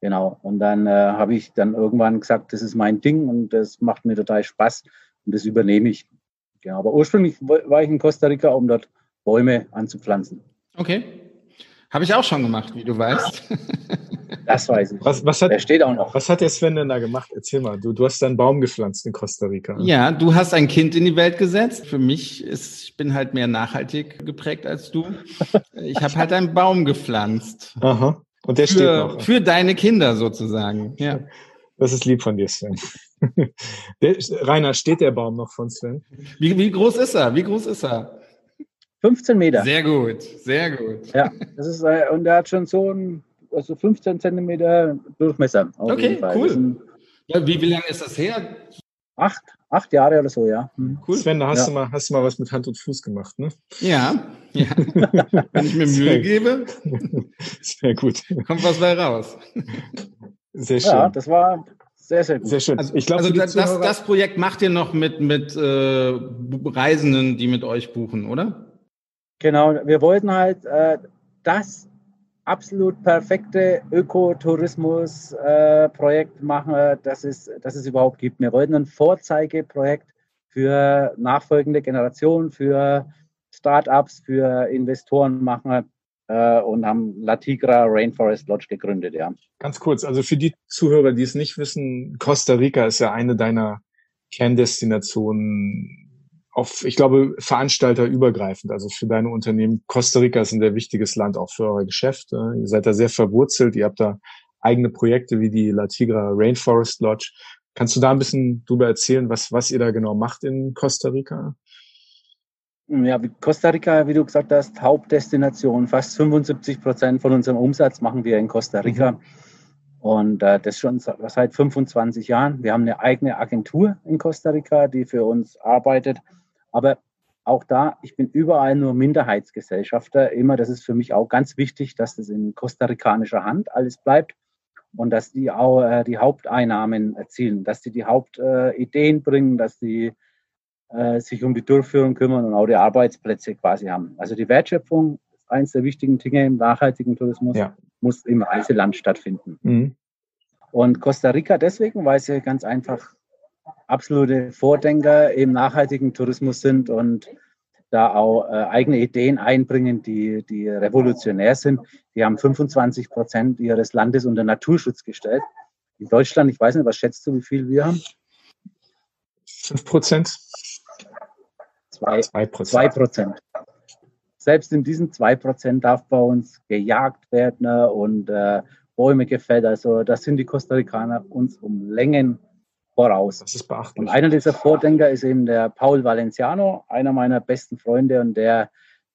Genau. Und dann äh, habe ich dann irgendwann gesagt, das ist mein Ding und das macht mir total Spaß und das übernehme ich. Genau. Aber ursprünglich war ich in Costa Rica, um dort Bäume anzupflanzen. Okay. Habe ich auch schon gemacht, wie du weißt. Das weiß ich. Was, was hat, der steht auch noch. Was hat der Sven denn da gemacht? Erzähl mal. Du, du hast einen Baum gepflanzt in Costa Rica. Ja, du hast ein Kind in die Welt gesetzt. Für mich ist, ich bin halt mehr nachhaltig geprägt als du. Ich habe halt einen Baum gepflanzt. Aha. Und der für, steht noch. Für deine Kinder sozusagen. Ja. Das ist lieb von dir, Sven. Der, Rainer, steht der Baum noch von Sven? Wie, wie groß ist er? Wie groß ist er? 15 Meter. Sehr gut, sehr gut. Ja, das ist, äh, und er hat schon so ein also 15 Zentimeter Durchmesser. okay, cool. Ja, wie, wie lange ist das her? Acht, acht Jahre oder so, ja. Hm. Cool. Sven, da hast, ja. du mal, hast du mal was mit Hand und Fuß gemacht, ne? Ja, ja. Wenn ich mir Mühe gebe, sehr gut. Kommt was bei raus. Sehr schön. Ja, das war sehr, sehr gut. Sehr schön. Also, ich glaub, also das, das Projekt macht ihr noch mit, mit äh, Reisenden, die mit euch buchen, oder? Genau, wir wollten halt äh, das absolut perfekte Ökotourismus-Projekt äh, machen, das es, das es überhaupt gibt. Wir wollten ein Vorzeigeprojekt für nachfolgende Generationen, für Startups, für Investoren machen äh, und haben La Tigra Rainforest Lodge gegründet, ja. Ganz kurz, also für die Zuhörer, die es nicht wissen, Costa Rica ist ja eine deiner Kerndestinationen auf, ich glaube, Veranstalter übergreifend, also für deine Unternehmen. Costa Rica ist ein sehr wichtiges Land auch für euer Geschäft. Ihr seid da sehr verwurzelt, ihr habt da eigene Projekte wie die La Tigra Rainforest Lodge. Kannst du da ein bisschen drüber erzählen, was, was ihr da genau macht in Costa Rica? Ja, Costa Rica, wie du gesagt hast, Hauptdestination. Fast 75 Prozent von unserem Umsatz machen wir in Costa Rica. Mhm. Und äh, das schon seit 25 Jahren. Wir haben eine eigene Agentur in Costa Rica, die für uns arbeitet. Aber auch da, ich bin überall nur Minderheitsgesellschafter. Immer, das ist für mich auch ganz wichtig, dass das in kostarikanischer Hand alles bleibt. und dass die auch äh, die Haupteinnahmen erzielen, dass die die Hauptideen äh, bringen, dass die äh, sich um die Durchführung kümmern und auch die Arbeitsplätze quasi haben. Also die Wertschöpfung ist eines der wichtigen Dinge im nachhaltigen Tourismus, ja. muss im Reiseland stattfinden. Mhm. Und Costa Rica deswegen, weil sie ganz einfach absolute Vordenker im nachhaltigen Tourismus sind und da auch äh, eigene Ideen einbringen, die, die revolutionär sind. Die haben 25 Prozent ihres Landes unter Naturschutz gestellt. In Deutschland, ich weiß nicht, was schätzt du, wie viel wir haben? 5 Prozent. 2 Prozent. Selbst in diesen 2 Prozent darf bei uns gejagt werden und äh, Bäume gefällt. Also das sind die Costa Ricaner uns um Längen voraus. Das ist beachtlich. Und einer dieser Vordenker ist eben der Paul Valenciano, einer meiner besten Freunde und der,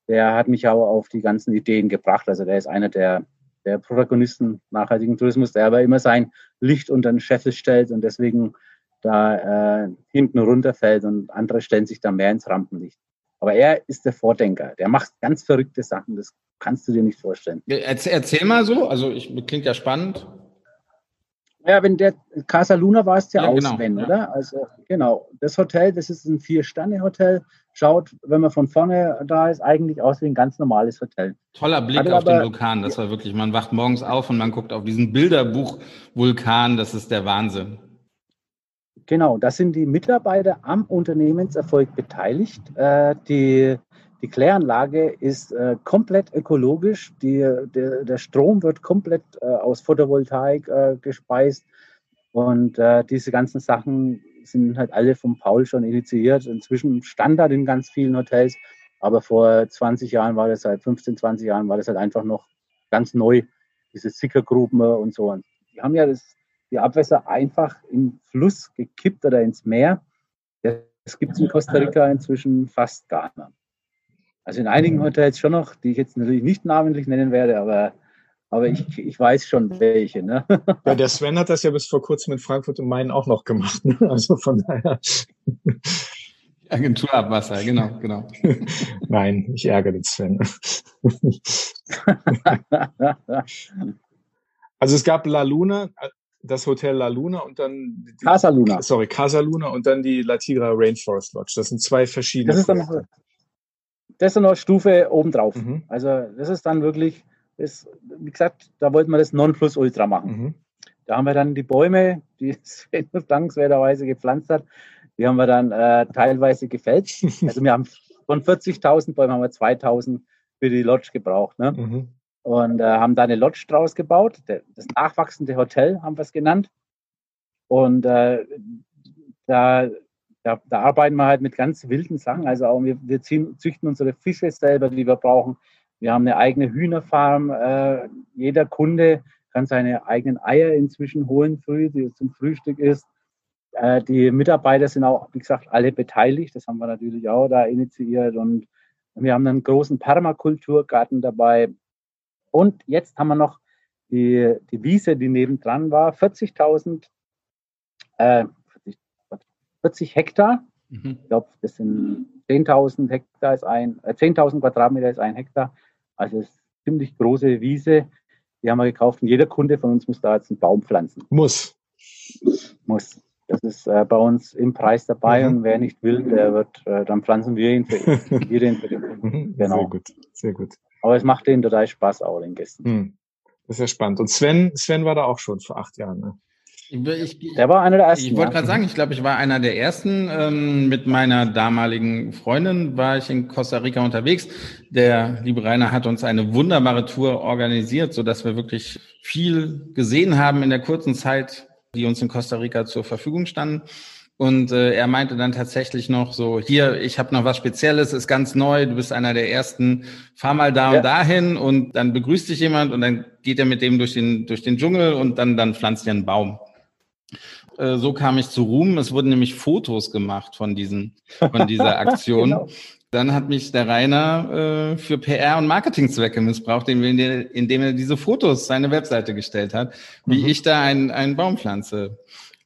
der hat mich auch auf die ganzen Ideen gebracht. Also der ist einer der, der Protagonisten nachhaltigen Tourismus, der aber immer sein Licht unter den Scheffel stellt und deswegen da äh, hinten runterfällt und andere stellen sich da mehr ins Rampenlicht. Aber er ist der Vordenker. Der macht ganz verrückte Sachen. Das kannst du dir nicht vorstellen. Erzähl, erzähl mal so. Also ich, klingt ja spannend. Ja, wenn der Casa Luna war es ja, ja aus, genau, wenn, ja. oder? Also genau, das Hotel, das ist ein Vier-Sterne-Hotel. Schaut, wenn man von vorne da ist, eigentlich aus wie ein ganz normales Hotel. Toller Blick Hatte auf aber, den Vulkan, das war wirklich, man wacht morgens auf und man guckt auf diesen Bilderbuch-Vulkan, das ist der Wahnsinn. Genau, da sind die Mitarbeiter am Unternehmenserfolg beteiligt. Äh, die die Kläranlage ist äh, komplett ökologisch. Die, der, der, Strom wird komplett äh, aus Photovoltaik äh, gespeist. Und äh, diese ganzen Sachen sind halt alle vom Paul schon initiiert. Inzwischen Standard in ganz vielen Hotels. Aber vor 20 Jahren war das seit 15, 20 Jahren war das halt einfach noch ganz neu, diese Sickergruben und so. Und die haben ja das, die Abwässer einfach im Fluss gekippt oder ins Meer. Das gibt es in Costa Rica inzwischen fast gar nicht. Also in einigen mhm. Hotels schon noch, die ich jetzt natürlich nicht namentlich nennen werde, aber, aber ich, ich weiß schon welche. Ne? Ja, der Sven hat das ja bis vor kurzem in Frankfurt und Main auch noch gemacht. Ne? Also von daher. Agenturabwasser, genau, genau. Nein, ich ärgere den Sven. also es gab La Luna, das Hotel La Luna und dann Casa Luna. Sorry, Casa Luna und dann die La Tigra Rainforest Lodge. Das sind zwei verschiedene. Das ist dann, das ist noch Stufe obendrauf. Mhm. Also das ist dann wirklich, das, wie gesagt, da wollten wir das Nonplusultra machen. Mhm. Da haben wir dann die Bäume, die Sven dankenswerterweise gepflanzt hat, die haben wir dann äh, teilweise gefällt. Also wir haben von 40.000 Bäumen haben wir 2.000 für die Lodge gebraucht. Ne? Mhm. Und äh, haben da eine Lodge draus gebaut. Das nachwachsende Hotel haben wir es genannt. Und äh, da da, da, arbeiten wir halt mit ganz wilden Sachen. Also auch wir, wir ziehen, züchten unsere Fische selber, die wir brauchen. Wir haben eine eigene Hühnerfarm. Äh, jeder Kunde kann seine eigenen Eier inzwischen holen früh, die zum Frühstück ist. Äh, die Mitarbeiter sind auch, wie gesagt, alle beteiligt. Das haben wir natürlich auch da initiiert. Und wir haben einen großen Permakulturgarten dabei. Und jetzt haben wir noch die, die Wiese, die nebendran war, 40.000 äh, 40 Hektar. Mhm. Ich glaube, das sind 10.000 Hektar ist ein, äh, 10.000 Quadratmeter ist ein Hektar. Also es ist eine ziemlich große Wiese. Die haben wir gekauft und jeder Kunde von uns muss da jetzt einen Baum pflanzen. Muss. Muss. Das ist äh, bei uns im Preis dabei mhm. und wer nicht will, der wird, äh, dann pflanzen wir ihn für ihn. wir ihn für den Kunden. Mhm. Genau. Sehr gut, sehr gut. Aber es macht denen total Spaß auch den Gästen. Mhm. Das ist ja spannend. Und Sven, Sven war da auch schon vor acht Jahren. Ne? Ich, der war einer der ersten. Ich wollte gerade sagen, ich glaube, ich war einer der ersten. Ähm, mit meiner damaligen Freundin war ich in Costa Rica unterwegs. Der liebe Rainer hat uns eine wunderbare Tour organisiert, so dass wir wirklich viel gesehen haben in der kurzen Zeit, die uns in Costa Rica zur Verfügung standen. Und äh, er meinte dann tatsächlich noch so, hier, ich habe noch was Spezielles, ist ganz neu, du bist einer der ersten, fahr mal da ja. und dahin und dann begrüßt dich jemand und dann geht er mit dem durch den, durch den Dschungel und dann, dann pflanzt er einen Baum. Äh, so kam ich zu Ruhm. Es wurden nämlich Fotos gemacht von, diesen, von dieser Aktion. genau. Dann hat mich der Rainer äh, für PR- und Marketingzwecke missbraucht, indem er, diese Fotos seine Webseite gestellt hat, wie mhm. ich da einen, einen Baum pflanze.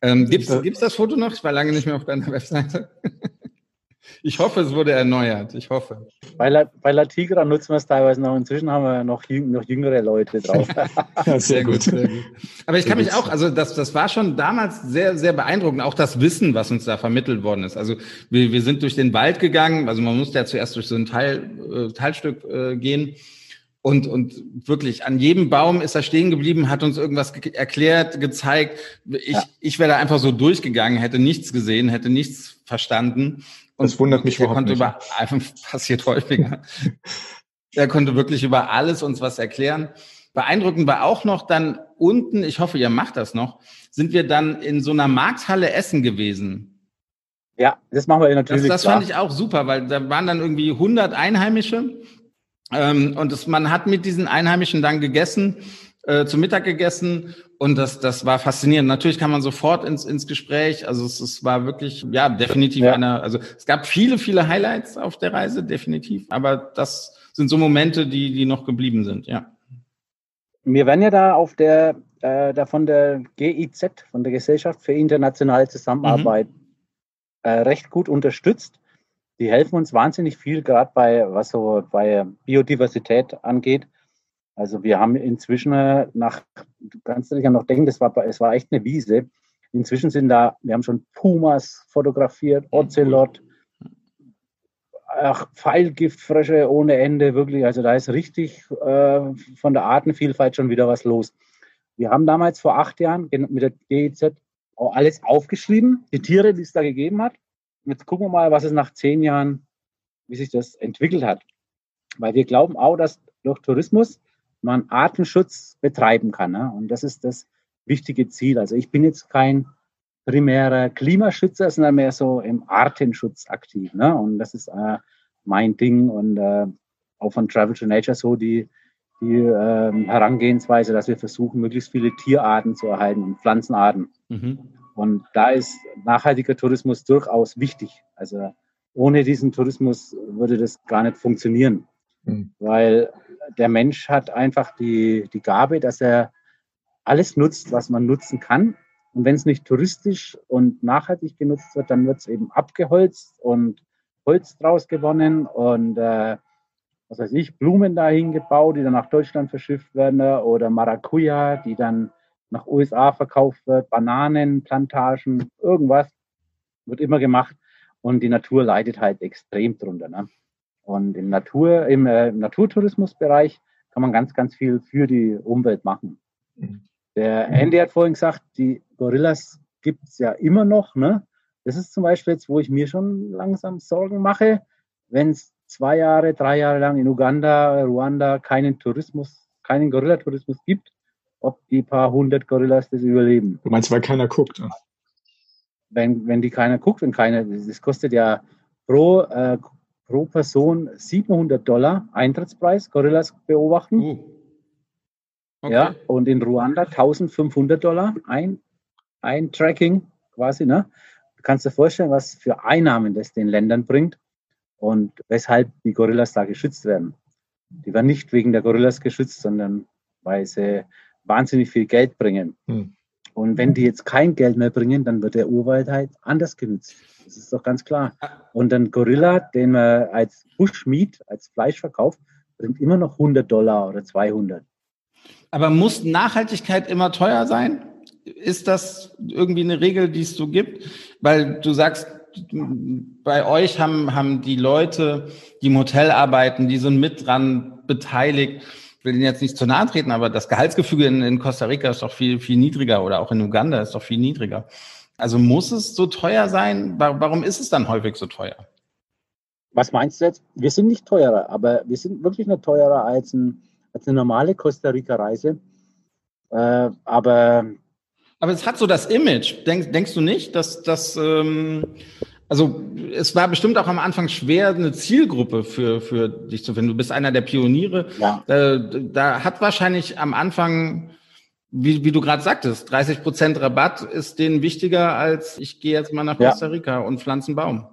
Ähm, gibt's, gibt's das Foto noch? Ich war lange nicht mehr auf deiner Webseite. Ich hoffe, es wurde erneuert. Ich hoffe. Bei La, bei La Tigra nutzen wir es teilweise noch. Inzwischen haben wir noch, jüng, noch jüngere Leute drauf. ja, sehr, gut, sehr gut. Aber ich kann mich auch, also das, das war schon damals sehr, sehr beeindruckend. Auch das Wissen, was uns da vermittelt worden ist. Also wir, wir sind durch den Wald gegangen. Also man musste ja zuerst durch so ein Teil, äh, Teilstück äh, gehen. Und, und wirklich, an jedem Baum ist er stehen geblieben, hat uns irgendwas ge erklärt, gezeigt. Ich, ja. ich wäre da einfach so durchgegangen, hätte nichts gesehen, hätte nichts verstanden. Und das wundert mich überhaupt konnte nicht. Über, passiert häufiger. er konnte wirklich über alles uns was erklären. Beeindruckend war auch noch dann unten, ich hoffe, ihr macht das noch, sind wir dann in so einer Markthalle essen gewesen. Ja, das machen wir natürlich. Das, das fand ich auch super, weil da waren dann irgendwie 100 Einheimische ähm, und das, man hat mit diesen Einheimischen dann gegessen, äh, zu Mittag gegessen und das, das war faszinierend. Natürlich kam man sofort ins, ins Gespräch. Also es, es war wirklich, ja, definitiv ja. einer, also es gab viele, viele Highlights auf der Reise, definitiv. Aber das sind so Momente, die, die noch geblieben sind, ja. Wir werden ja da auf der, äh, da von der GIZ, von der Gesellschaft für internationale Zusammenarbeit, mhm. äh, recht gut unterstützt. Die helfen uns wahnsinnig viel, gerade bei, was so bei Biodiversität angeht. Also wir haben inzwischen äh, nach, du kannst dich ja noch denken, das war, es war echt eine Wiese. Inzwischen sind da, wir haben schon Pumas fotografiert, Ocelot, ach, Pfeilgiftfrösche ohne Ende, wirklich. Also da ist richtig äh, von der Artenvielfalt schon wieder was los. Wir haben damals vor acht Jahren mit der GEZ alles aufgeschrieben, die Tiere, die es da gegeben hat. Jetzt gucken wir mal, was es nach zehn Jahren, wie sich das entwickelt hat. Weil wir glauben auch, dass durch Tourismus man Artenschutz betreiben kann. Ne? Und das ist das wichtige Ziel. Also ich bin jetzt kein primärer Klimaschützer, sondern mehr so im Artenschutz aktiv. Ne? Und das ist äh, mein Ding und äh, auch von Travel to Nature so die, die äh, Herangehensweise, dass wir versuchen, möglichst viele Tierarten zu erhalten und Pflanzenarten. Mhm. Und da ist nachhaltiger Tourismus durchaus wichtig. Also ohne diesen Tourismus würde das gar nicht funktionieren, mhm. weil der Mensch hat einfach die, die Gabe, dass er alles nutzt, was man nutzen kann. Und wenn es nicht touristisch und nachhaltig genutzt wird, dann wird es eben abgeholzt und Holz draus gewonnen und äh, was weiß ich, Blumen dahin gebaut, die dann nach Deutschland verschifft werden oder Maracuja, die dann nach USA verkauft wird, Bananen, Plantagen, irgendwas wird immer gemacht und die Natur leidet halt extrem drunter. Ne? Und im Natur, im, äh, im Naturtourismusbereich kann man ganz, ganz viel für die Umwelt machen. Mhm. Der Andy hat vorhin gesagt, die Gorillas gibt es ja immer noch. Ne? Das ist zum Beispiel jetzt, wo ich mir schon langsam Sorgen mache, wenn es zwei Jahre, drei Jahre lang in Uganda, Ruanda keinen Tourismus, keinen Gorillatourismus gibt, ob die paar hundert Gorillas das überleben. Du meinst, weil keiner guckt? Wenn, wenn die keiner guckt, wenn keiner, das kostet ja pro äh, pro Person 700 Dollar Eintrittspreis, Gorillas beobachten. Uh. Okay. Ja, und in Ruanda 1500 Dollar ein, ein Tracking quasi. Ne? Du kannst dir vorstellen, was für Einnahmen das den Ländern bringt und weshalb die Gorillas da geschützt werden. Die werden nicht wegen der Gorillas geschützt, sondern weil sie wahnsinnig viel Geld bringen. Hm. Und wenn die jetzt kein Geld mehr bringen, dann wird der Urwald halt anders genutzt. Das ist doch ganz klar. Und ein Gorilla, den man als Bushmeat, als Fleisch verkauft, bringt immer noch 100 Dollar oder 200. Aber muss Nachhaltigkeit immer teuer sein? Ist das irgendwie eine Regel, die es so gibt? Weil du sagst, bei euch haben, haben die Leute, die im Hotel arbeiten, die sind mit dran beteiligt. Ich will Ihnen jetzt nicht zu nahe treten, aber das Gehaltsgefüge in, in Costa Rica ist doch viel, viel niedriger oder auch in Uganda ist doch viel niedriger. Also muss es so teuer sein? Warum ist es dann häufig so teuer? Was meinst du jetzt? Wir sind nicht teurer, aber wir sind wirklich nicht teurer als, ein, als eine normale Costa Rica-Reise. Äh, aber aber es hat so das Image. Denk, denkst du nicht, dass das ähm, also es war bestimmt auch am Anfang schwer, eine Zielgruppe für, für dich zu finden. Du bist einer der Pioniere. Ja. Äh, da hat wahrscheinlich am Anfang wie, wie du gerade sagtest, 30 Prozent Rabatt ist denen wichtiger, als ich gehe jetzt mal nach Costa Rica ja. und pflanze einen Baum.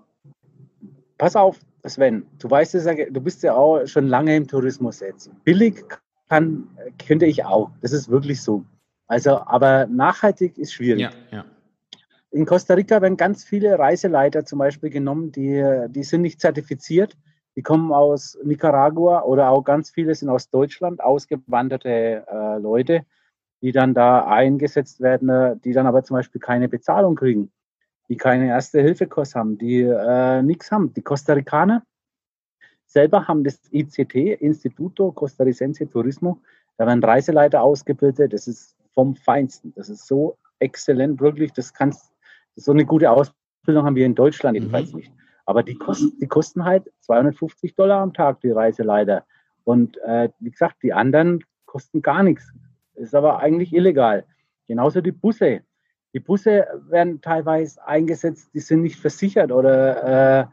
Pass auf, Sven, du weißt es ja, du bist ja auch schon lange im Tourismus jetzt. Billig kann, könnte ich auch. Das ist wirklich so. Also, aber nachhaltig ist schwierig. Ja, ja. In Costa Rica werden ganz viele Reiseleiter zum Beispiel genommen, die, die sind nicht zertifiziert. Die kommen aus Nicaragua oder auch ganz viele sind aus Deutschland, ausgewanderte äh, Leute, die dann da eingesetzt werden, äh, die dann aber zum Beispiel keine Bezahlung kriegen, die keine Erste-Hilfe-Kurs haben, die äh, nichts haben. Die Costa Ricaner selber haben das ICT, Instituto Costarricense Turismo, da werden Reiseleiter ausgebildet, das ist vom Feinsten. Das ist so exzellent, wirklich, das kannst so eine gute Ausbildung haben wir in Deutschland jedenfalls mhm. nicht. Aber die kosten, die kosten halt 250 Dollar am Tag, die Reiseleiter. Und äh, wie gesagt, die anderen kosten gar nichts. Ist aber eigentlich illegal. Genauso die Busse. Die Busse werden teilweise eingesetzt, die sind nicht versichert oder äh,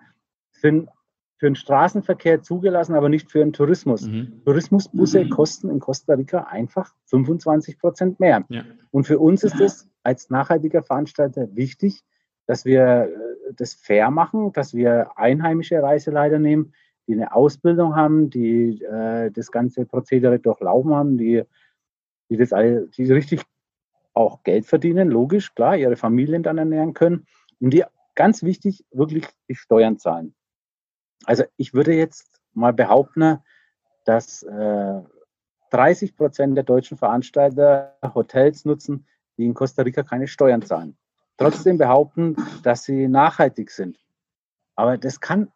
sind für den Straßenverkehr zugelassen, aber nicht für den Tourismus. Mhm. Tourismusbusse mhm. kosten in Costa Rica einfach 25 Prozent mehr. Ja. Und für uns ist es als nachhaltiger Veranstalter wichtig, dass wir äh, das fair machen, dass wir einheimische Reiseleiter nehmen, die eine Ausbildung haben, die äh, das ganze Prozedere durchlaufen haben, die, die das alle, die richtig auch Geld verdienen, logisch, klar, ihre Familien dann ernähren können und die ganz wichtig wirklich die Steuern zahlen. Also ich würde jetzt mal behaupten, dass äh, 30 Prozent der deutschen Veranstalter Hotels nutzen, die in Costa Rica keine Steuern zahlen. Trotzdem behaupten, dass sie nachhaltig sind. Aber das kann,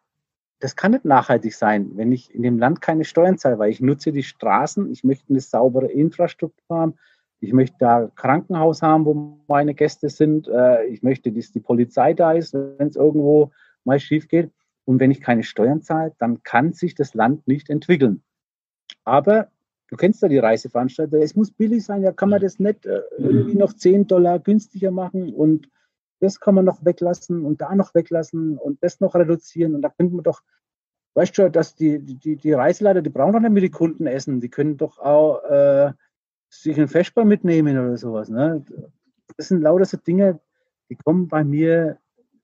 das kann nicht nachhaltig sein, wenn ich in dem Land keine Steuern zahle, weil ich nutze die Straßen, ich möchte eine saubere Infrastruktur haben, ich möchte da Krankenhaus haben, wo meine Gäste sind, äh, ich möchte, dass die Polizei da ist, wenn es irgendwo mal schief geht. Und wenn ich keine Steuern zahle, dann kann sich das Land nicht entwickeln. Aber du kennst ja die Reiseveranstalter, es muss billig sein, ja kann man das nicht äh, irgendwie noch 10 Dollar günstiger machen und das kann man noch weglassen und da noch weglassen und das noch reduzieren und da könnte man doch, weißt du, dass die, die, die Reiseleiter, die brauchen doch nicht mit die Kunden essen, die können doch auch äh, sich einen Feschbar mitnehmen oder sowas. Ne? Das sind lauter so Dinge, die kommen bei mir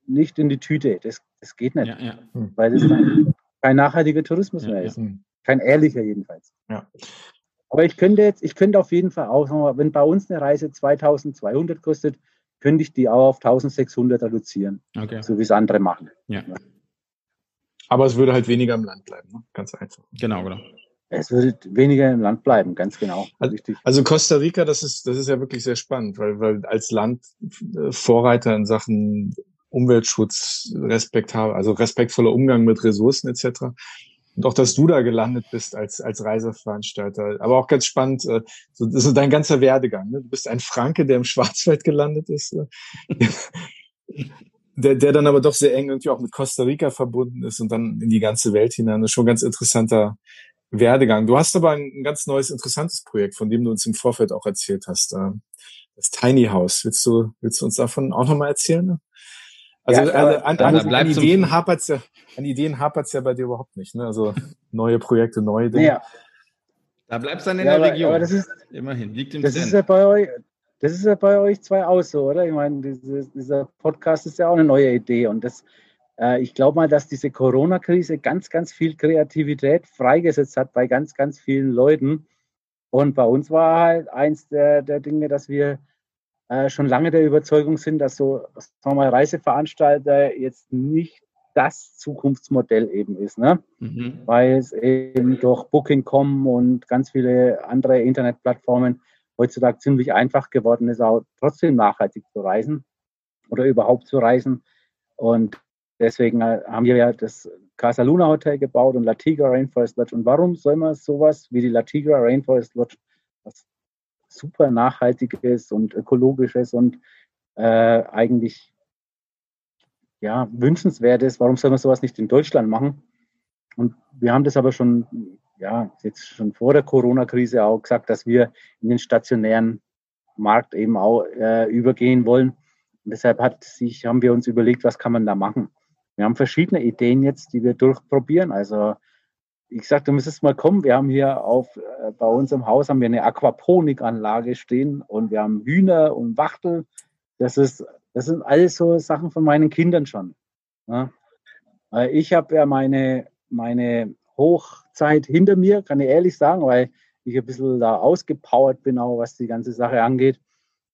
nicht in die Tüte. Das, das geht nicht. Ja, ja. Hm. Weil das kein nachhaltiger Tourismus mehr ist. Kein ehrlicher jedenfalls. Aber ich könnte jetzt, ich könnte auf jeden Fall auch, wenn bei uns eine Reise 2200 kostet, könnte ich die auch auf 1600 reduzieren. Okay. So wie es andere machen. Ja. Aber es würde halt weniger im Land bleiben, ne? ganz einfach. Genau, genau. Es würde weniger im Land bleiben, ganz genau. Also, also, Costa Rica, das ist, das ist ja wirklich sehr spannend, weil, weil als Land äh, Vorreiter in Sachen Umweltschutz, Respekt habe, also respektvoller Umgang mit Ressourcen etc. Und auch, dass du da gelandet bist als, als Reiseveranstalter. Aber auch ganz spannend, äh, so, ist dein ganzer Werdegang. Ne? Du bist ein Franke, der im Schwarzwald gelandet ist. Äh. der, der dann aber doch sehr eng irgendwie auch mit Costa Rica verbunden ist und dann in die ganze Welt hinein. Das ist schon ein ganz interessanter Werdegang. Du hast aber ein, ein ganz neues, interessantes Projekt, von dem du uns im Vorfeld auch erzählt hast. Äh, das Tiny House. Willst du, willst du uns davon auch nochmal erzählen? Also ja, an, an, an, an Ideen hapert's ja, an Ideen hapert's ja bei dir überhaupt nicht. Ne? Also neue Projekte, neue Dinge. Ja. Da bleibst du dann in ja, der aber, Region. Aber das ist, Immerhin, liegt im das ist ja bei euch, Das ist ja bei euch zwei auch so, oder? Ich meine, dieses, dieser Podcast ist ja auch eine neue Idee. Und das, äh, ich glaube mal, dass diese Corona-Krise ganz, ganz viel Kreativität freigesetzt hat bei ganz, ganz vielen Leuten. Und bei uns war halt eins der, der Dinge, dass wir äh, schon lange der Überzeugung sind, dass so sagen wir mal, Reiseveranstalter jetzt nicht das Zukunftsmodell eben ist, ne? Mhm. weil es eben durch Booking.com und ganz viele andere Internetplattformen heutzutage ziemlich einfach geworden ist, auch trotzdem nachhaltig zu reisen oder überhaupt zu reisen. Und deswegen äh, haben wir ja das Casa Luna Hotel gebaut und La Tigra Rainforest Lodge. Und warum soll man sowas wie die La Tigra Rainforest Lodge, was super nachhaltiges und ökologisches und äh, eigentlich ja, wünschenswertes. Warum soll man sowas nicht in Deutschland machen? Und wir haben das aber schon, ja, jetzt schon vor der Corona-Krise auch gesagt, dass wir in den stationären Markt eben auch äh, übergehen wollen. Und deshalb hat sich, haben wir uns überlegt, was kann man da machen. Wir haben verschiedene Ideen jetzt, die wir durchprobieren. Also ich sagte, du müsstest mal kommen. Wir haben hier auf, äh, bei uns im Haus haben wir eine Aquaponikanlage stehen und wir haben Hühner und Wachtel. Das ist, das sind alles so Sachen von meinen Kindern schon. Ja. Ich habe ja meine, meine Hochzeit hinter mir, kann ich ehrlich sagen, weil ich ein bisschen da ausgepowert bin, auch was die ganze Sache angeht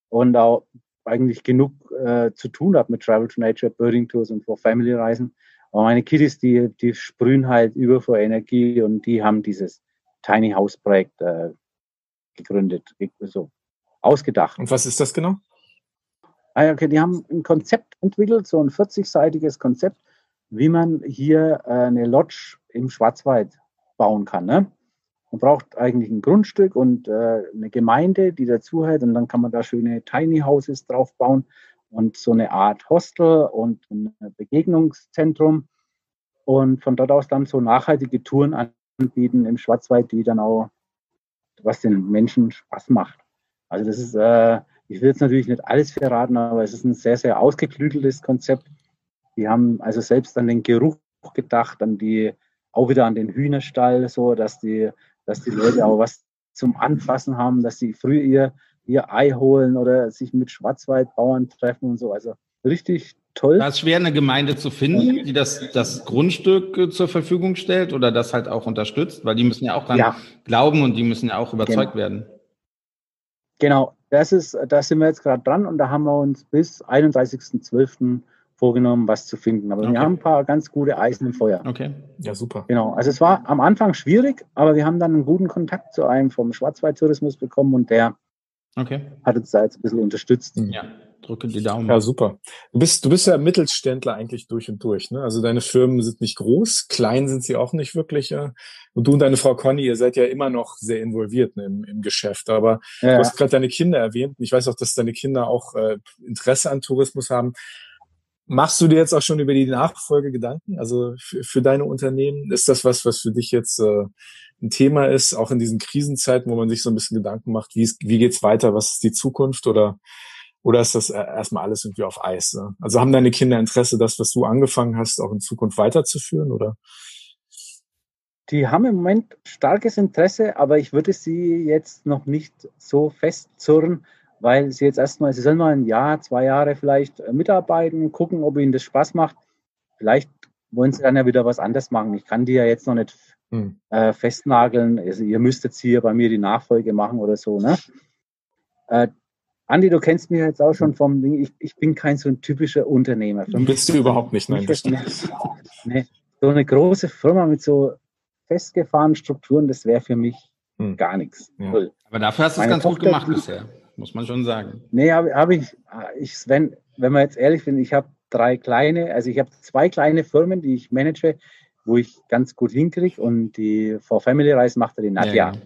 und auch eigentlich genug äh, zu tun habe mit Travel to Nature, Birding Tours und For Family Reisen. Aber meine Kiddies, die, die sprühen halt über vor Energie und die haben dieses Tiny House Projekt äh, gegründet, so ausgedacht. Und was ist das genau? Ah, okay, die haben ein Konzept entwickelt, so ein 40-seitiges Konzept, wie man hier äh, eine Lodge im Schwarzwald bauen kann. Ne? Man braucht eigentlich ein Grundstück und äh, eine Gemeinde, die dazuhält und dann kann man da schöne Tiny Houses drauf bauen und so eine Art Hostel und ein Begegnungszentrum und von dort aus dann so nachhaltige Touren anbieten im Schwarzwald, die dann auch was den Menschen Spaß macht. Also das ist, äh, ich will jetzt natürlich nicht alles verraten, aber es ist ein sehr, sehr ausgeklügeltes Konzept. Die haben also selbst an den Geruch gedacht, an die, auch wieder an den Hühnerstall, so dass die, dass die Leute auch was zum Anfassen haben, dass sie früh ihr, ihr Ei holen oder sich mit Schwarzwaldbauern treffen und so. Also richtig toll. War es schwer, eine Gemeinde zu finden, die das, das Grundstück äh, zur Verfügung stellt oder das halt auch unterstützt? Weil die müssen ja auch dann ja. glauben und die müssen ja auch überzeugt genau. werden. Genau, das ist, da sind wir jetzt gerade dran und da haben wir uns bis 31.12. vorgenommen, was zu finden. Aber okay. wir haben ein paar ganz gute Eisen im Feuer. Okay. Ja, super. Genau. Also es war am Anfang schwierig, aber wir haben dann einen guten Kontakt zu einem vom Schwarzwaldtourismus bekommen und der okay. hat uns da jetzt ein bisschen unterstützt. Ja drücke die Daumen. Ja, super. Du bist, du bist ja Mittelständler eigentlich durch und durch. Ne? Also deine Firmen sind nicht groß, klein sind sie auch nicht wirklich. Ja? Und du und deine Frau Conny, ihr seid ja immer noch sehr involviert ne, im, im Geschäft. Aber ja. du hast gerade deine Kinder erwähnt. Ich weiß auch, dass deine Kinder auch äh, Interesse an Tourismus haben. Machst du dir jetzt auch schon über die Nachfolge Gedanken? Also für, für deine Unternehmen ist das was, was für dich jetzt äh, ein Thema ist, auch in diesen Krisenzeiten, wo man sich so ein bisschen Gedanken macht, wie, wie geht's weiter, was ist die Zukunft oder oder ist das äh, erstmal alles irgendwie auf Eis? Ne? Also haben deine Kinder Interesse, das, was du angefangen hast, auch in Zukunft weiterzuführen, oder? Die haben im Moment starkes Interesse, aber ich würde sie jetzt noch nicht so festzurren, weil sie jetzt erstmal, sie sollen mal ein Jahr, zwei Jahre vielleicht äh, mitarbeiten, gucken, ob ihnen das Spaß macht. Vielleicht wollen sie dann ja wieder was anderes machen. Ich kann die ja jetzt noch nicht hm. äh, festnageln. Also ihr müsst jetzt hier bei mir die Nachfolge machen oder so. Ne? Äh, Andi, du kennst mich jetzt auch schon vom Ding. Ich, ich bin kein so ein typischer Unternehmer. Für Bist du überhaupt nicht, nein. Das nee, so eine große Firma mit so festgefahrenen Strukturen, das wäre für mich hm. gar nichts. Ja. Aber dafür hast du es ganz Tochter, gut gemacht bisher, muss man schon sagen. Nee, habe hab ich, ich, Sven, wenn man jetzt ehrlich bin, ich habe drei kleine, also ich habe zwei kleine Firmen, die ich manage, wo ich ganz gut hinkriege und die For Family Reise macht er die Nadja. Ja, ja.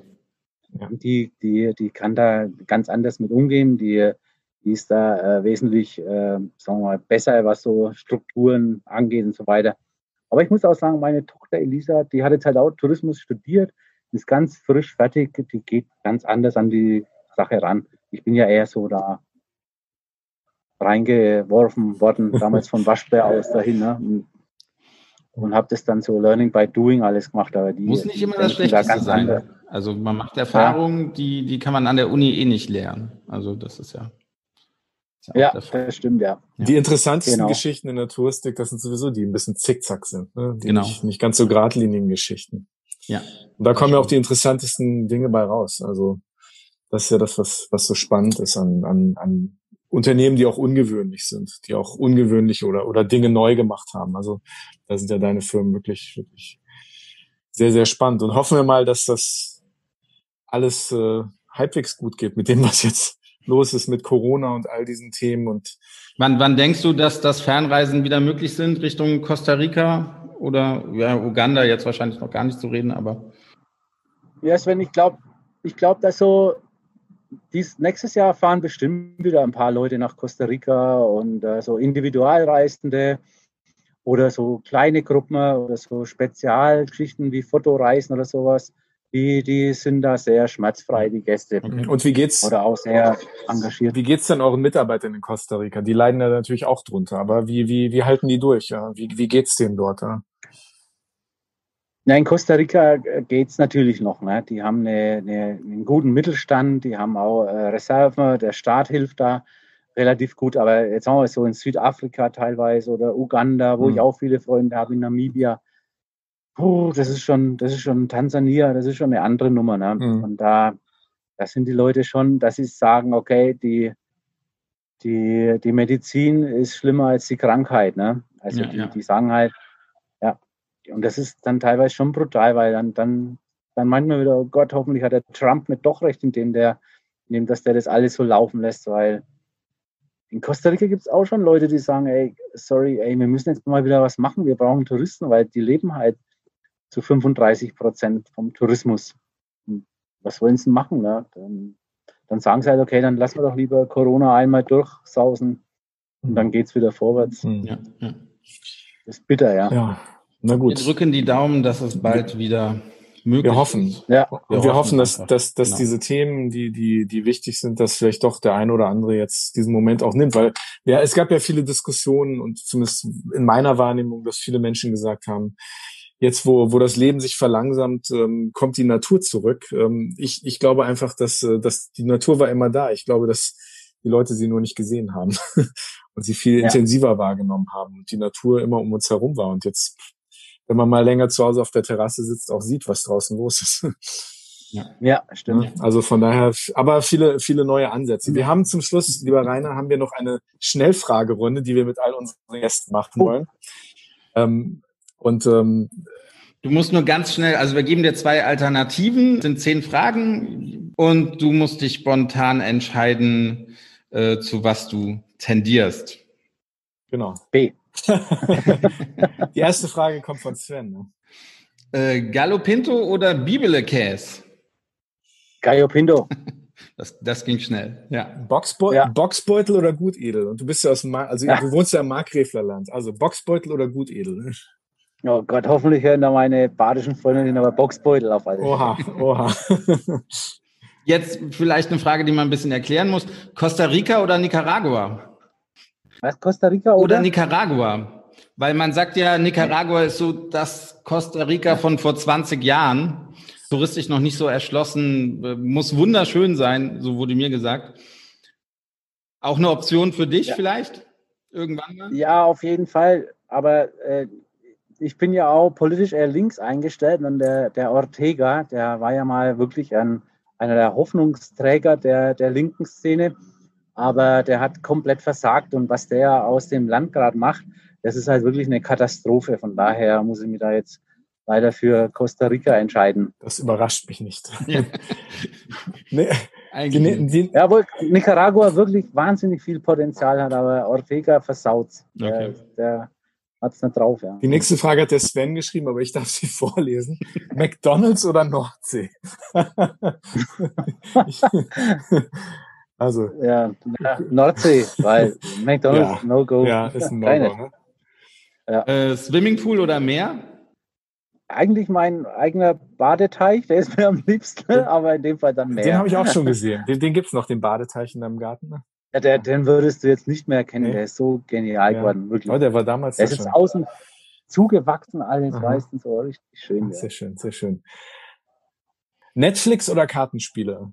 Ja. Die, die, die kann da ganz anders mit umgehen. Die, die ist da äh, wesentlich, äh, sagen wir mal, besser, was so Strukturen angeht und so weiter. Aber ich muss auch sagen, meine Tochter Elisa, die hat jetzt halt auch Tourismus studiert, ist ganz frisch fertig, die geht ganz anders an die Sache ran. Ich bin ja eher so da reingeworfen worden, damals von Waschbär aus dahin. Ne? und habe das dann so Learning by Doing alles gemacht. Aber die muss nicht immer das Schlechteste da sein. Andere. Also man macht Erfahrungen, ja. die die kann man an der Uni eh nicht lernen. Also das ist ja. Ist ja, ja das stimmt ja. Die interessantesten genau. Geschichten in der Touristik, das sind sowieso die ein bisschen zickzack sind, ne? die genau. nicht, nicht ganz so geradlinigen Geschichten. Ja. Und da kommen ja auch die interessantesten Dinge bei raus. Also das ist ja das, was was so spannend ist an an, an Unternehmen, die auch ungewöhnlich sind, die auch ungewöhnliche oder, oder Dinge neu gemacht haben. Also da sind ja deine Firmen wirklich, wirklich sehr, sehr spannend. Und hoffen wir mal, dass das alles äh, halbwegs gut geht mit dem, was jetzt los ist mit Corona und all diesen Themen. Und wann, wann denkst du, dass das Fernreisen wieder möglich sind Richtung Costa Rica oder ja, Uganda jetzt wahrscheinlich noch gar nicht zu reden, aber. Ja, Sven, ich glaube, ich glaube, dass so dies, nächstes Jahr fahren bestimmt wieder ein paar Leute nach Costa Rica und äh, so Individualreisende oder so kleine Gruppen oder so Spezialgeschichten wie Fotoreisen oder sowas. Die, die sind da sehr schmerzfrei, die Gäste. Und wie geht's? Oder auch sehr engagiert. Wie geht's denn euren Mitarbeitern in Costa Rica? Die leiden da natürlich auch drunter, aber wie, wie, wie halten die durch? Ja? Wie, wie geht's denen dort? Ja? Ja, in Costa Rica äh, geht's natürlich noch. Ne? Die haben eine, eine, einen guten Mittelstand, die haben auch äh, Reserven, der Staat hilft da relativ gut. Aber jetzt haben wir so in Südafrika teilweise oder Uganda, wo mhm. ich auch viele Freunde habe, in Namibia. Puh, das ist schon, das ist schon Tansania, das ist schon eine andere Nummer. Ne? Mhm. Und da, da sind die Leute schon, dass sie sagen, okay, die, die, die Medizin ist schlimmer als die Krankheit. Ne? Also Ja, die, ja. die sagen halt, und das ist dann teilweise schon brutal, weil dann, dann, dann meint man wieder, oh Gott, hoffentlich hat der Trump nicht doch recht, indem der, indem dass der das alles so laufen lässt, weil in Costa Rica gibt es auch schon Leute, die sagen, ey, sorry, ey, wir müssen jetzt mal wieder was machen, wir brauchen Touristen, weil die leben halt zu 35 Prozent vom Tourismus. Und was wollen sie machen? Ne? Dann, dann sagen sie halt, okay, dann lassen wir doch lieber Corona einmal durchsausen und dann geht's wieder vorwärts. Hm. Ja, ja. Das ist bitter, ja. Ja, na Wir gut. drücken die Daumen, dass es bald wieder möglich Wir hoffen. ist. Ja, Und wir, Wir hoffen, dass, einfach. dass, dass Genau. diese Themen, die, die, die wichtig sind, dass vielleicht doch der eine oder andere jetzt diesen Moment auch nimmt. Weil ja, es gab ja viele Diskussionen und zumindest in meiner Wahrnehmung, dass viele Menschen gesagt haben, jetzt wo, wo das Leben sich verlangsamt, ähm, kommt die Natur zurück. Ähm, ich, ich glaube einfach, dass, äh, dass die Natur war immer da. Ich glaube, dass die Leute sie nur nicht gesehen haben und sie viel Ja. intensiver wahrgenommen haben und die Natur immer um uns herum war. Und jetzt, wenn man mal länger zu Hause auf der Terrasse sitzt, auch sieht, was draußen los ist. ja, stimmt. Ne? Also von daher, aber viele, viele neue Ansätze. Wir haben zum Schluss, lieber Rainer, haben wir noch eine Schnellfragerunde, die wir mit all unseren Gästen machen Oh. wollen. Ähm, und ähm, Du musst nur ganz schnell, also wir geben dir zwei Alternativen, sind zehn Fragen und du musst dich spontan entscheiden, äh, zu was du tendierst. genau. B. Die erste Frage kommt von Sven. Ne? Äh, Gallo Pinto oder Bibele Käse? Gallo Pinto. Das, das ging schnell, ja. Boxbeu Ja. Boxbeutel oder Gutedel? Und du bist ja aus dem, Ma also Ja. du wohnst ja im Markgräflerland. Also Boxbeutel oder Gutedel? Oh Gott, hoffentlich hören da meine badischen Freundinnen aber Boxbeutel auf alle. Oha, oha. Jetzt vielleicht eine Frage, die man ein bisschen erklären muss. Costa Rica oder Nicaragua? Was, Costa Rica Oder oder? Nicaragua? Weil man sagt ja, Nicaragua ist so das Costa Rica von vor 20 Jahren. Touristisch noch nicht so erschlossen, äh, muss wunderschön sein, so wurde mir gesagt. Auch eine Option für dich Ja. vielleicht? Irgendwann mal? Ja, auf jeden Fall. Aber äh, ich bin ja auch politisch eher links eingestellt und der, der Ortega, der war ja mal wirklich ein, einer der Hoffnungsträger der, der linken Szene. Aber der hat komplett versagt und was der aus dem Land gerade macht, das ist halt wirklich eine Katastrophe. Von daher muss ich mich da jetzt leider für Costa Rica entscheiden. Das überrascht mich nicht. Ja. nee, Ja, obwohl Nicaragua wirklich wahnsinnig viel Potenzial hat, aber Ortega versaut's. Der, Okay. der hat's nicht drauf, ja. die nächste Frage hat der Sven geschrieben, aber ich darf sie vorlesen. McDonalds oder Nordsee? Ich- also, Ja, na, Nordsee, weil McDonalds Ja, no go. ja, ist ein Keine. No-Go. Ne? Äh, Swimmingpool oder Meer? Eigentlich mein eigener Badeteich, der ist mir am liebsten, aber in dem Fall dann mehr. Den habe ich auch schon gesehen. Den, den gibt's noch, den Badeteich in deinem Garten. Ne? ja, der, den würdest du jetzt nicht mehr kennen, Nee. der ist so genial Ja. geworden, wirklich. Oh, der war damals der ist jetzt außen zugewachsen, alles weißen, so richtig schön. Ja. Sehr schön, sehr schön. Netflix oder Kartenspiele?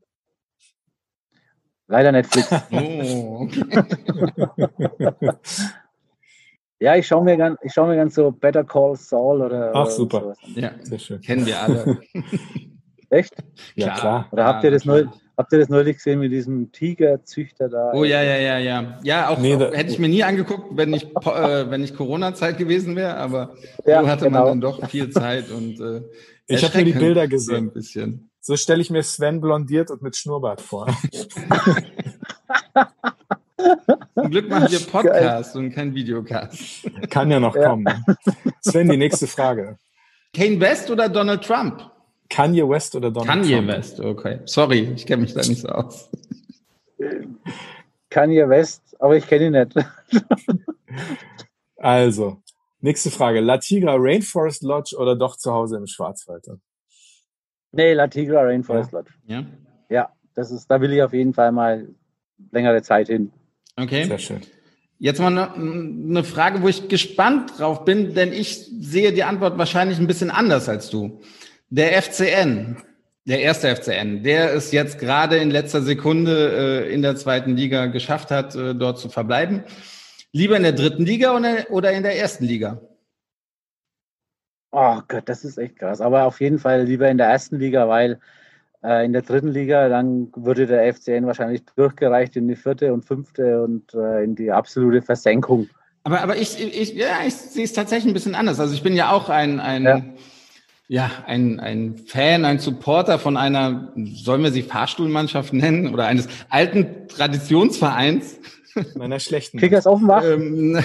Leider Netflix. Oh. ja, ich schaue mir gern, ich schaue mir gern so Better Call Saul oder, Ach, super. sowas. Ja, Sehr schön. kennen wir alle. Echt? Ja, klar. Oder habt ihr das neu, habt ihr das neulich gesehen mit diesem Tigerzüchter da? Oh ja, ja, ja, ja. Ja, auch, Nee, auch hätte ich mir nie angeguckt, wenn nicht, po- äh, wenn nicht Corona-Zeit gewesen wäre, aber Ja, so hatte genau. man dann doch viel Zeit und äh, Ich habe mir die Bilder so ein gesehen. bisschen. So stelle ich mir Sven blondiert und mit Schnurrbart vor. Zum Glück machen wir Podcast und kein Videocast. Kann ja noch Ja. kommen. Sven, die nächste Frage. Kane West oder Donald Trump? Kanye West oder Donald Kanye Trump? West, okay. Sorry, ich kenne mich da nicht so aus. Kanye West, aber ich kenne ihn nicht. Also, nächste Frage. La Tigra Rainforest Lodge oder doch zu Hause im Schwarzwald? Nee, La Tigra Rainforest Lodge. Ja, Ja, das ist, da will ich auf jeden Fall mal längere Zeit hin. okay. Sehr schön. Jetzt mal eine, Frage, wo ich gespannt drauf bin, denn ich sehe die Antwort wahrscheinlich ein bisschen anders als du. Der FCN, der erste FCN, der es jetzt gerade in letzter Sekunde äh, in der zweiten Liga geschafft hat, äh, dort zu verbleiben. Lieber in der dritten Liga oder, oder in der ersten Liga? Oh Gott, das ist echt krass. Aber auf jeden Fall lieber in der ersten Liga, weil äh, in der dritten Liga, dann würde der FCN wahrscheinlich durchgereicht in die vierte und fünfte und äh, in die absolute Versenkung. Aber, aber ich, ich, ja, ich sehe es tatsächlich ein bisschen anders. Also ich bin ja auch ein, ein, ja. ja, ein, ein Fan, ein Supporter von einer, sollen wir sie Fahrstuhlmannschaft nennen, oder eines alten Traditionsvereins. Meiner schlechten. Kickers Offenbach? Ähm,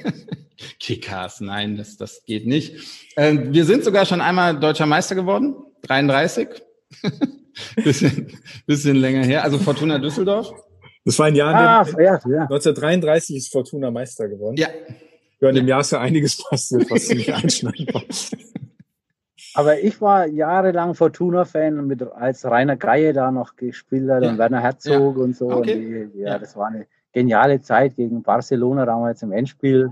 Kickers, nein, das, das geht nicht. Ähm, wir sind sogar schon einmal deutscher Meister geworden, 33. bisschen, bisschen länger her. Also Fortuna Düsseldorf. Das war ein Jahr, ah, ja, ja. 1933 ist Fortuna Meister geworden. Ja. Ja, in dem Jahr ist ja einiges passiert, was ziemlich einschneidend war. Aber ich war jahrelang Fortuna-Fan, mit als Rainer Geie da noch gespielt hat ja. und Werner Herzog ja. und so. Okay. Und die, ja, das war eine geniale Zeit gegen Barcelona damals im Endspiel.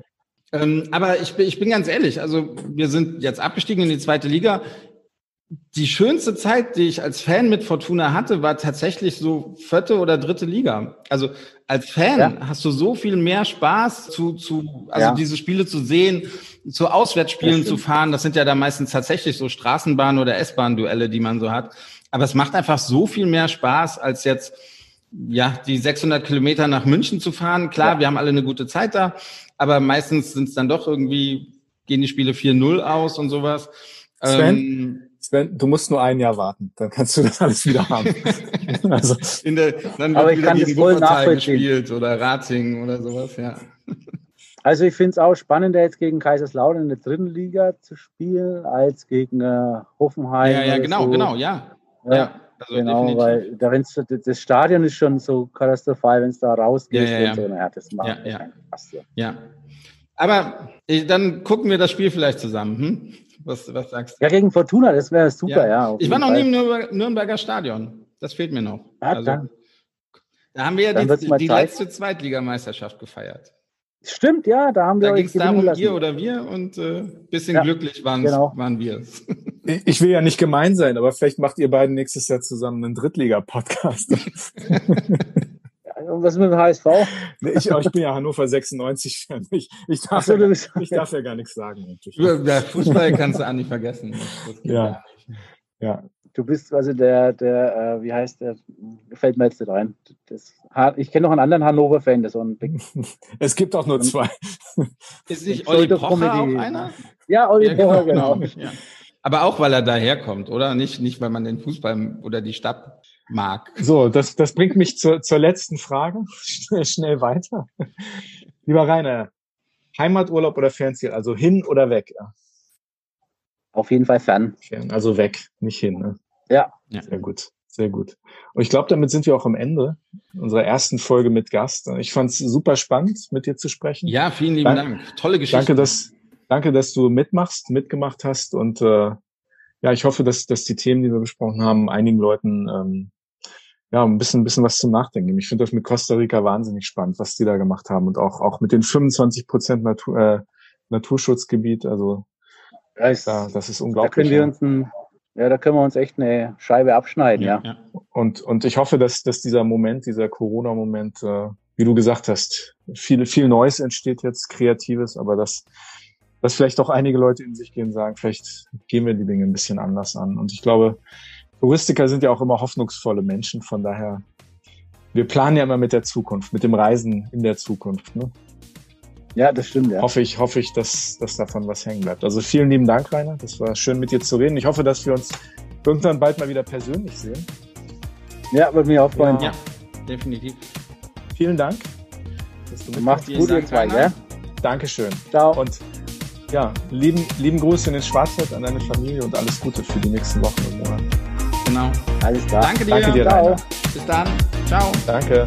Ähm, aber ich, ich bin ganz ehrlich, also wir sind jetzt abgestiegen in die zweite Liga die schönste Zeit, die ich als Fan mit Fortuna hatte, war tatsächlich so vierte oder dritte Liga. Also als Fan ja. hast du so viel mehr Spaß zu, zu also ja. diese Spiele zu sehen, zu Auswärtsspielen zu fahren. Das sind ja da meistens tatsächlich so Straßenbahn- oder S-Bahn-Duelle, die man so hat. Aber es macht einfach so viel mehr Spaß, als jetzt ja die 600 Kilometer nach München zu fahren. Klar, ja. wir haben alle eine gute Zeit da, aber meistens sind es dann doch irgendwie gehen die Spiele 4-0 aus und sowas. Sven, ähm, Sven, du musst nur ein Jahr warten, dann kannst du das alles wieder haben. also, in der, dann aber ich kann das voll nachvollziehen. gespielt oder Rating oder sowas, ja. Also ich finde es auch spannender, jetzt gegen Kaiserslautern in der dritten Liga zu spielen, als gegen äh, Hoffenheim. Ja, ja, genau, so. genau, ja. Ja, ja also genau, definitiv. weil da, wenn's, das Stadion ist schon so katastrophal, wenn es da rausgeht ja, ja, und so. Naja, das macht ja, ja. Spaß. Ja. ja. Aber ich, dann gucken wir das Spiel vielleicht zusammen. Hm? Was, was sagst du? Ja, gegen Fortuna, das wäre super, ja. ja ich war noch nie im Nürnberger Stadion. Das fehlt mir noch. Ja, also, da haben wir ja die, die letzte Zweitligameisterschaft gefeiert. Stimmt, ja, da haben wir Da ging es darum, lassen. ihr oder wir und äh, bisschen ja, glücklich waren, genau. waren wir es. Ich will ja nicht gemein sein, aber vielleicht macht ihr beiden nächstes Jahr zusammen einen Drittliga-Podcast. Und was mit dem HSV? Ich, ich bin ja Hannover 96 Fan. Ich, ich, darf, so, ja, ich darf ja gar nichts sagen. Ja, Fußball kannst du auch nicht vergessen. Ja. ja. Du bist also der, der, äh, wie heißt der, fällt mir jetzt nicht rein. Das, ich kenne noch einen anderen Hannover-Fan, der so ein Big Es gibt auch nur zwei. Ist nicht Olli Pocher auch einer? Ja, Olli ja, Pocher, genau. genau. Ja. Aber auch, weil er daherkommt, oder? Nicht, nicht, weil man den Fußball oder die Stadt mag. So, das, das bringt mich zur, zur letzten Frage. Schnell, schnell weiter. Lieber Rainer, Heimaturlaub oder Fernziel? Also hin oder weg? Auf jeden Fall fern. Fern, also weg, nicht hin. Ne? Ja. Sehr gut, sehr gut. Und ich glaube, damit sind wir auch am Ende unserer ersten Folge mit Gast. Ich fand es super spannend, mit dir zu sprechen. Ja, vielen lieben Dank. Dank. Tolle Geschichte. Danke, dass, danke, dass du mitmachst, mitgemacht hast und äh, ja, ich hoffe, dass, dass die Themen, die wir besprochen haben, einigen Leuten ähm, ja, ein bisschen, ein bisschen was zum Nachdenken. Ich finde das mit Costa Rica wahnsinnig spannend, was die da gemacht haben und auch, auch mit den 25 Prozent Natur, äh, Naturschutzgebiet. Also, ja, ist, da, das ist unglaublich. Da können wir uns ein, ja, da können wir uns echt eine Scheibe abschneiden, ja. ja. Und, und ich hoffe, dass, dass dieser Moment, dieser Corona-Moment, äh, wie du gesagt hast, viel, viel Neues entsteht jetzt, Kreatives, aber dass, dass vielleicht auch einige Leute in sich gehen und sagen, vielleicht gehen wir die Dinge ein bisschen anders an. Und ich glaube, Touristiker sind ja auch immer hoffnungsvolle Menschen, von daher, wir planen ja immer mit der Zukunft, mit dem Reisen in der Zukunft. Ne? Ja, das stimmt, ja. Hoffe ich, hoffe ich, dass, dass davon was hängen bleibt. Also vielen lieben Dank, Rainer. Das war schön mit dir zu reden. Ich hoffe, dass wir uns irgendwann bald mal wieder persönlich sehen. Ja, würde mich auch freuen. Ja, definitiv. Vielen Dank. Dass du Macht's gut, ihr zwei, ja? Dankeschön. Ciao. Und ja, lieben, lieben Gruß in den Schwarzwald an deine Familie und alles Gute für die nächsten Wochen und Monate. Genau. Alles klar. Danke dir. Danke dir, Ciao. Bis dann. Ciao. Danke.